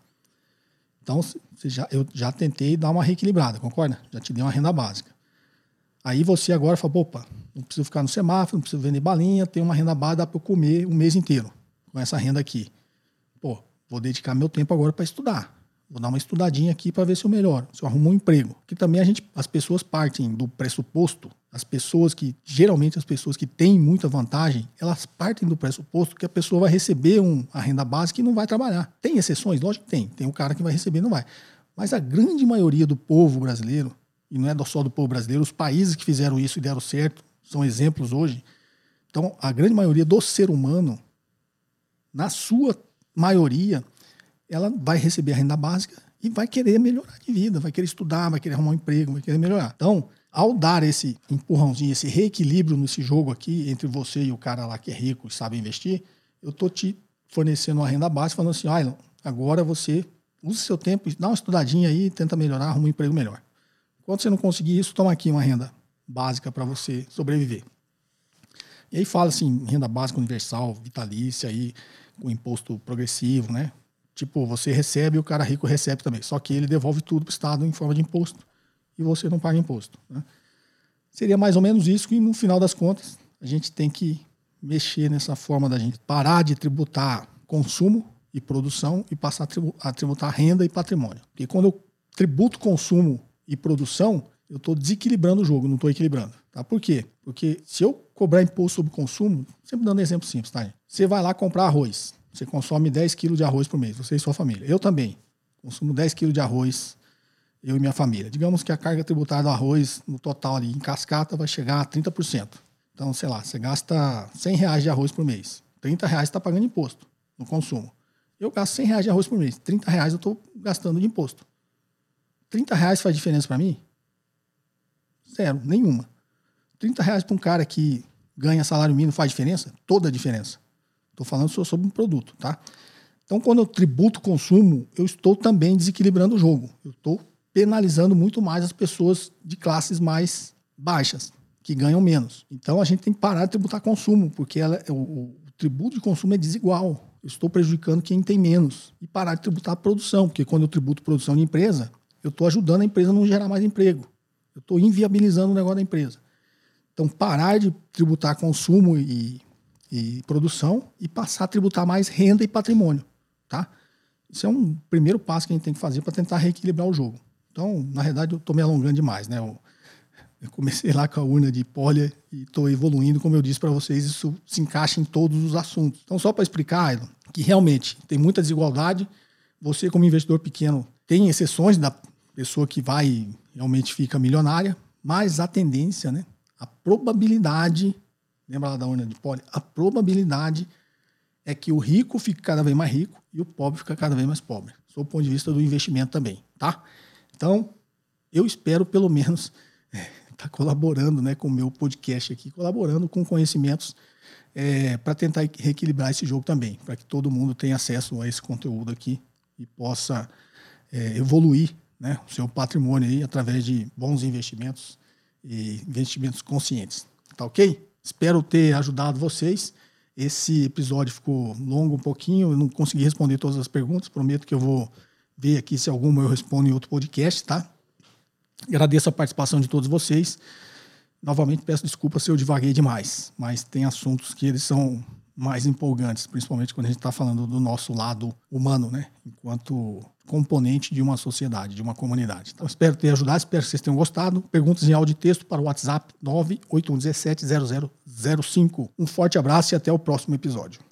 Então, já, eu já tentei dar uma reequilibrada, concorda? Já te dei uma renda básica. Aí você agora fala, opa, não preciso ficar no semáforo, não preciso vender balinha, tem uma renda básica para eu comer um mês inteiro com essa renda aqui. Pô, vou dedicar meu tempo agora para estudar. Vou dar uma estudadinha aqui para ver se eu melhoro, se eu arrumo um emprego. Que também a gente, as pessoas partem do pressuposto, as pessoas que, geralmente as pessoas que têm muita vantagem, elas partem do pressuposto que a pessoa vai receber um, a renda básica e não vai trabalhar. Tem exceções? Lógico que tem. Tem um cara que vai receber e não vai. Mas a grande maioria do povo brasileiro, e não é só do povo brasileiro, os países que fizeram isso e deram certo, são exemplos hoje. Então, a grande maioria do ser humano, na sua maioria, ela vai receber a renda básica e vai querer melhorar de vida, vai querer estudar, vai querer arrumar um emprego, vai querer melhorar. Então, ao dar esse empurrãozinho, esse reequilíbrio nesse jogo aqui, entre você e o cara lá que é rico e sabe investir, eu estou te fornecendo uma renda básica, falando assim, olha, agora você usa seu tempo, dá uma estudadinha aí, tenta melhorar, arruma um emprego melhor. Quando você não conseguir isso, toma aqui uma renda básica para você sobreviver. E aí fala assim, renda básica universal, vitalícia aí, com imposto progressivo, né? Tipo, você recebe e o cara rico recebe também. Só que ele devolve tudo para o Estado em forma de imposto e você não paga imposto. Né? Seria mais ou menos isso que, no final das contas, a gente tem que mexer nessa forma da gente parar de tributar consumo e produção e passar a tributar renda e patrimônio. Porque quando eu tributo consumo e produção, eu estou desequilibrando o jogo, não estou equilibrando. Tá? Por quê? Porque se eu cobrar imposto sobre consumo, sempre dando um exemplo simples, tá? Você vai lá comprar arroz. Você consome 10 quilos de arroz por mês, você e sua família. Eu também. Consumo 10 quilos de arroz, eu e minha família. Digamos que a carga tributária do arroz, no total ali, em cascata, vai chegar a 30%. Então, sei lá, você gasta 100 reais de arroz por mês. 30 reais está pagando imposto no consumo. Eu gasto 100 reais de arroz por mês. 30 reais eu estou gastando de imposto. 30 reais faz diferença para mim? Zero, nenhuma. 30 reais para um cara que ganha salário mínimo faz diferença? Toda a diferença. Estou falando só sobre um produto, tá? Então, quando eu tributo consumo, eu estou também desequilibrando o jogo. Eu estou penalizando muito mais as pessoas de classes mais baixas, que ganham menos. Então, a gente tem que parar de tributar consumo, porque ela, o, o tributo de consumo é desigual. Eu estou prejudicando quem tem menos. E parar de tributar a produção, porque quando eu tributo produção de empresa, eu estou ajudando a empresa a não gerar mais emprego. Eu estou inviabilizando o negócio da empresa. Então, parar de tributar consumo e e produção e passar a tributar mais renda e patrimônio, tá? Isso é um primeiro passo que a gente tem que fazer para tentar reequilibrar o jogo. Então, na realidade, eu estou me alongando demais, né? Eu, eu, comecei lá com a urna de polha e estou evoluindo, como eu disse para vocês, isso se encaixa em todos os assuntos. Então, só para explicar, que realmente tem muita desigualdade. Você, como investidor pequeno, tem exceções da pessoa que vai realmente fica milionária, mas a tendência, né? A probabilidade lembra lá da urna de poli? A probabilidade é que o rico fique cada vez mais rico e o pobre fica cada vez mais pobre, sob o ponto de vista do investimento também, tá? Então, eu espero pelo menos estar [LAUGHS] é, tá colaborando né, com o meu podcast aqui, colaborando com conhecimentos é, para tentar reequilibrar esse jogo também, para que todo mundo tenha acesso a esse conteúdo aqui e possa é, evoluir né, o seu patrimônio aí através de bons investimentos e investimentos conscientes. Tá ok? Espero ter ajudado vocês. Esse episódio ficou longo um pouquinho, eu não consegui responder todas as perguntas. Prometo que eu vou ver aqui se alguma eu respondo em outro podcast, tá? Agradeço a participação de todos vocês. Novamente peço desculpas se eu divaguei demais, mas tem assuntos que eles são mais empolgantes, principalmente quando a gente está falando do nosso lado humano, né? Enquanto componente de uma sociedade, de uma comunidade. Então, espero ter ajudado, espero que vocês tenham gostado. Perguntas em áudio e texto para o WhatsApp 981170005. Um forte abraço e até o próximo episódio.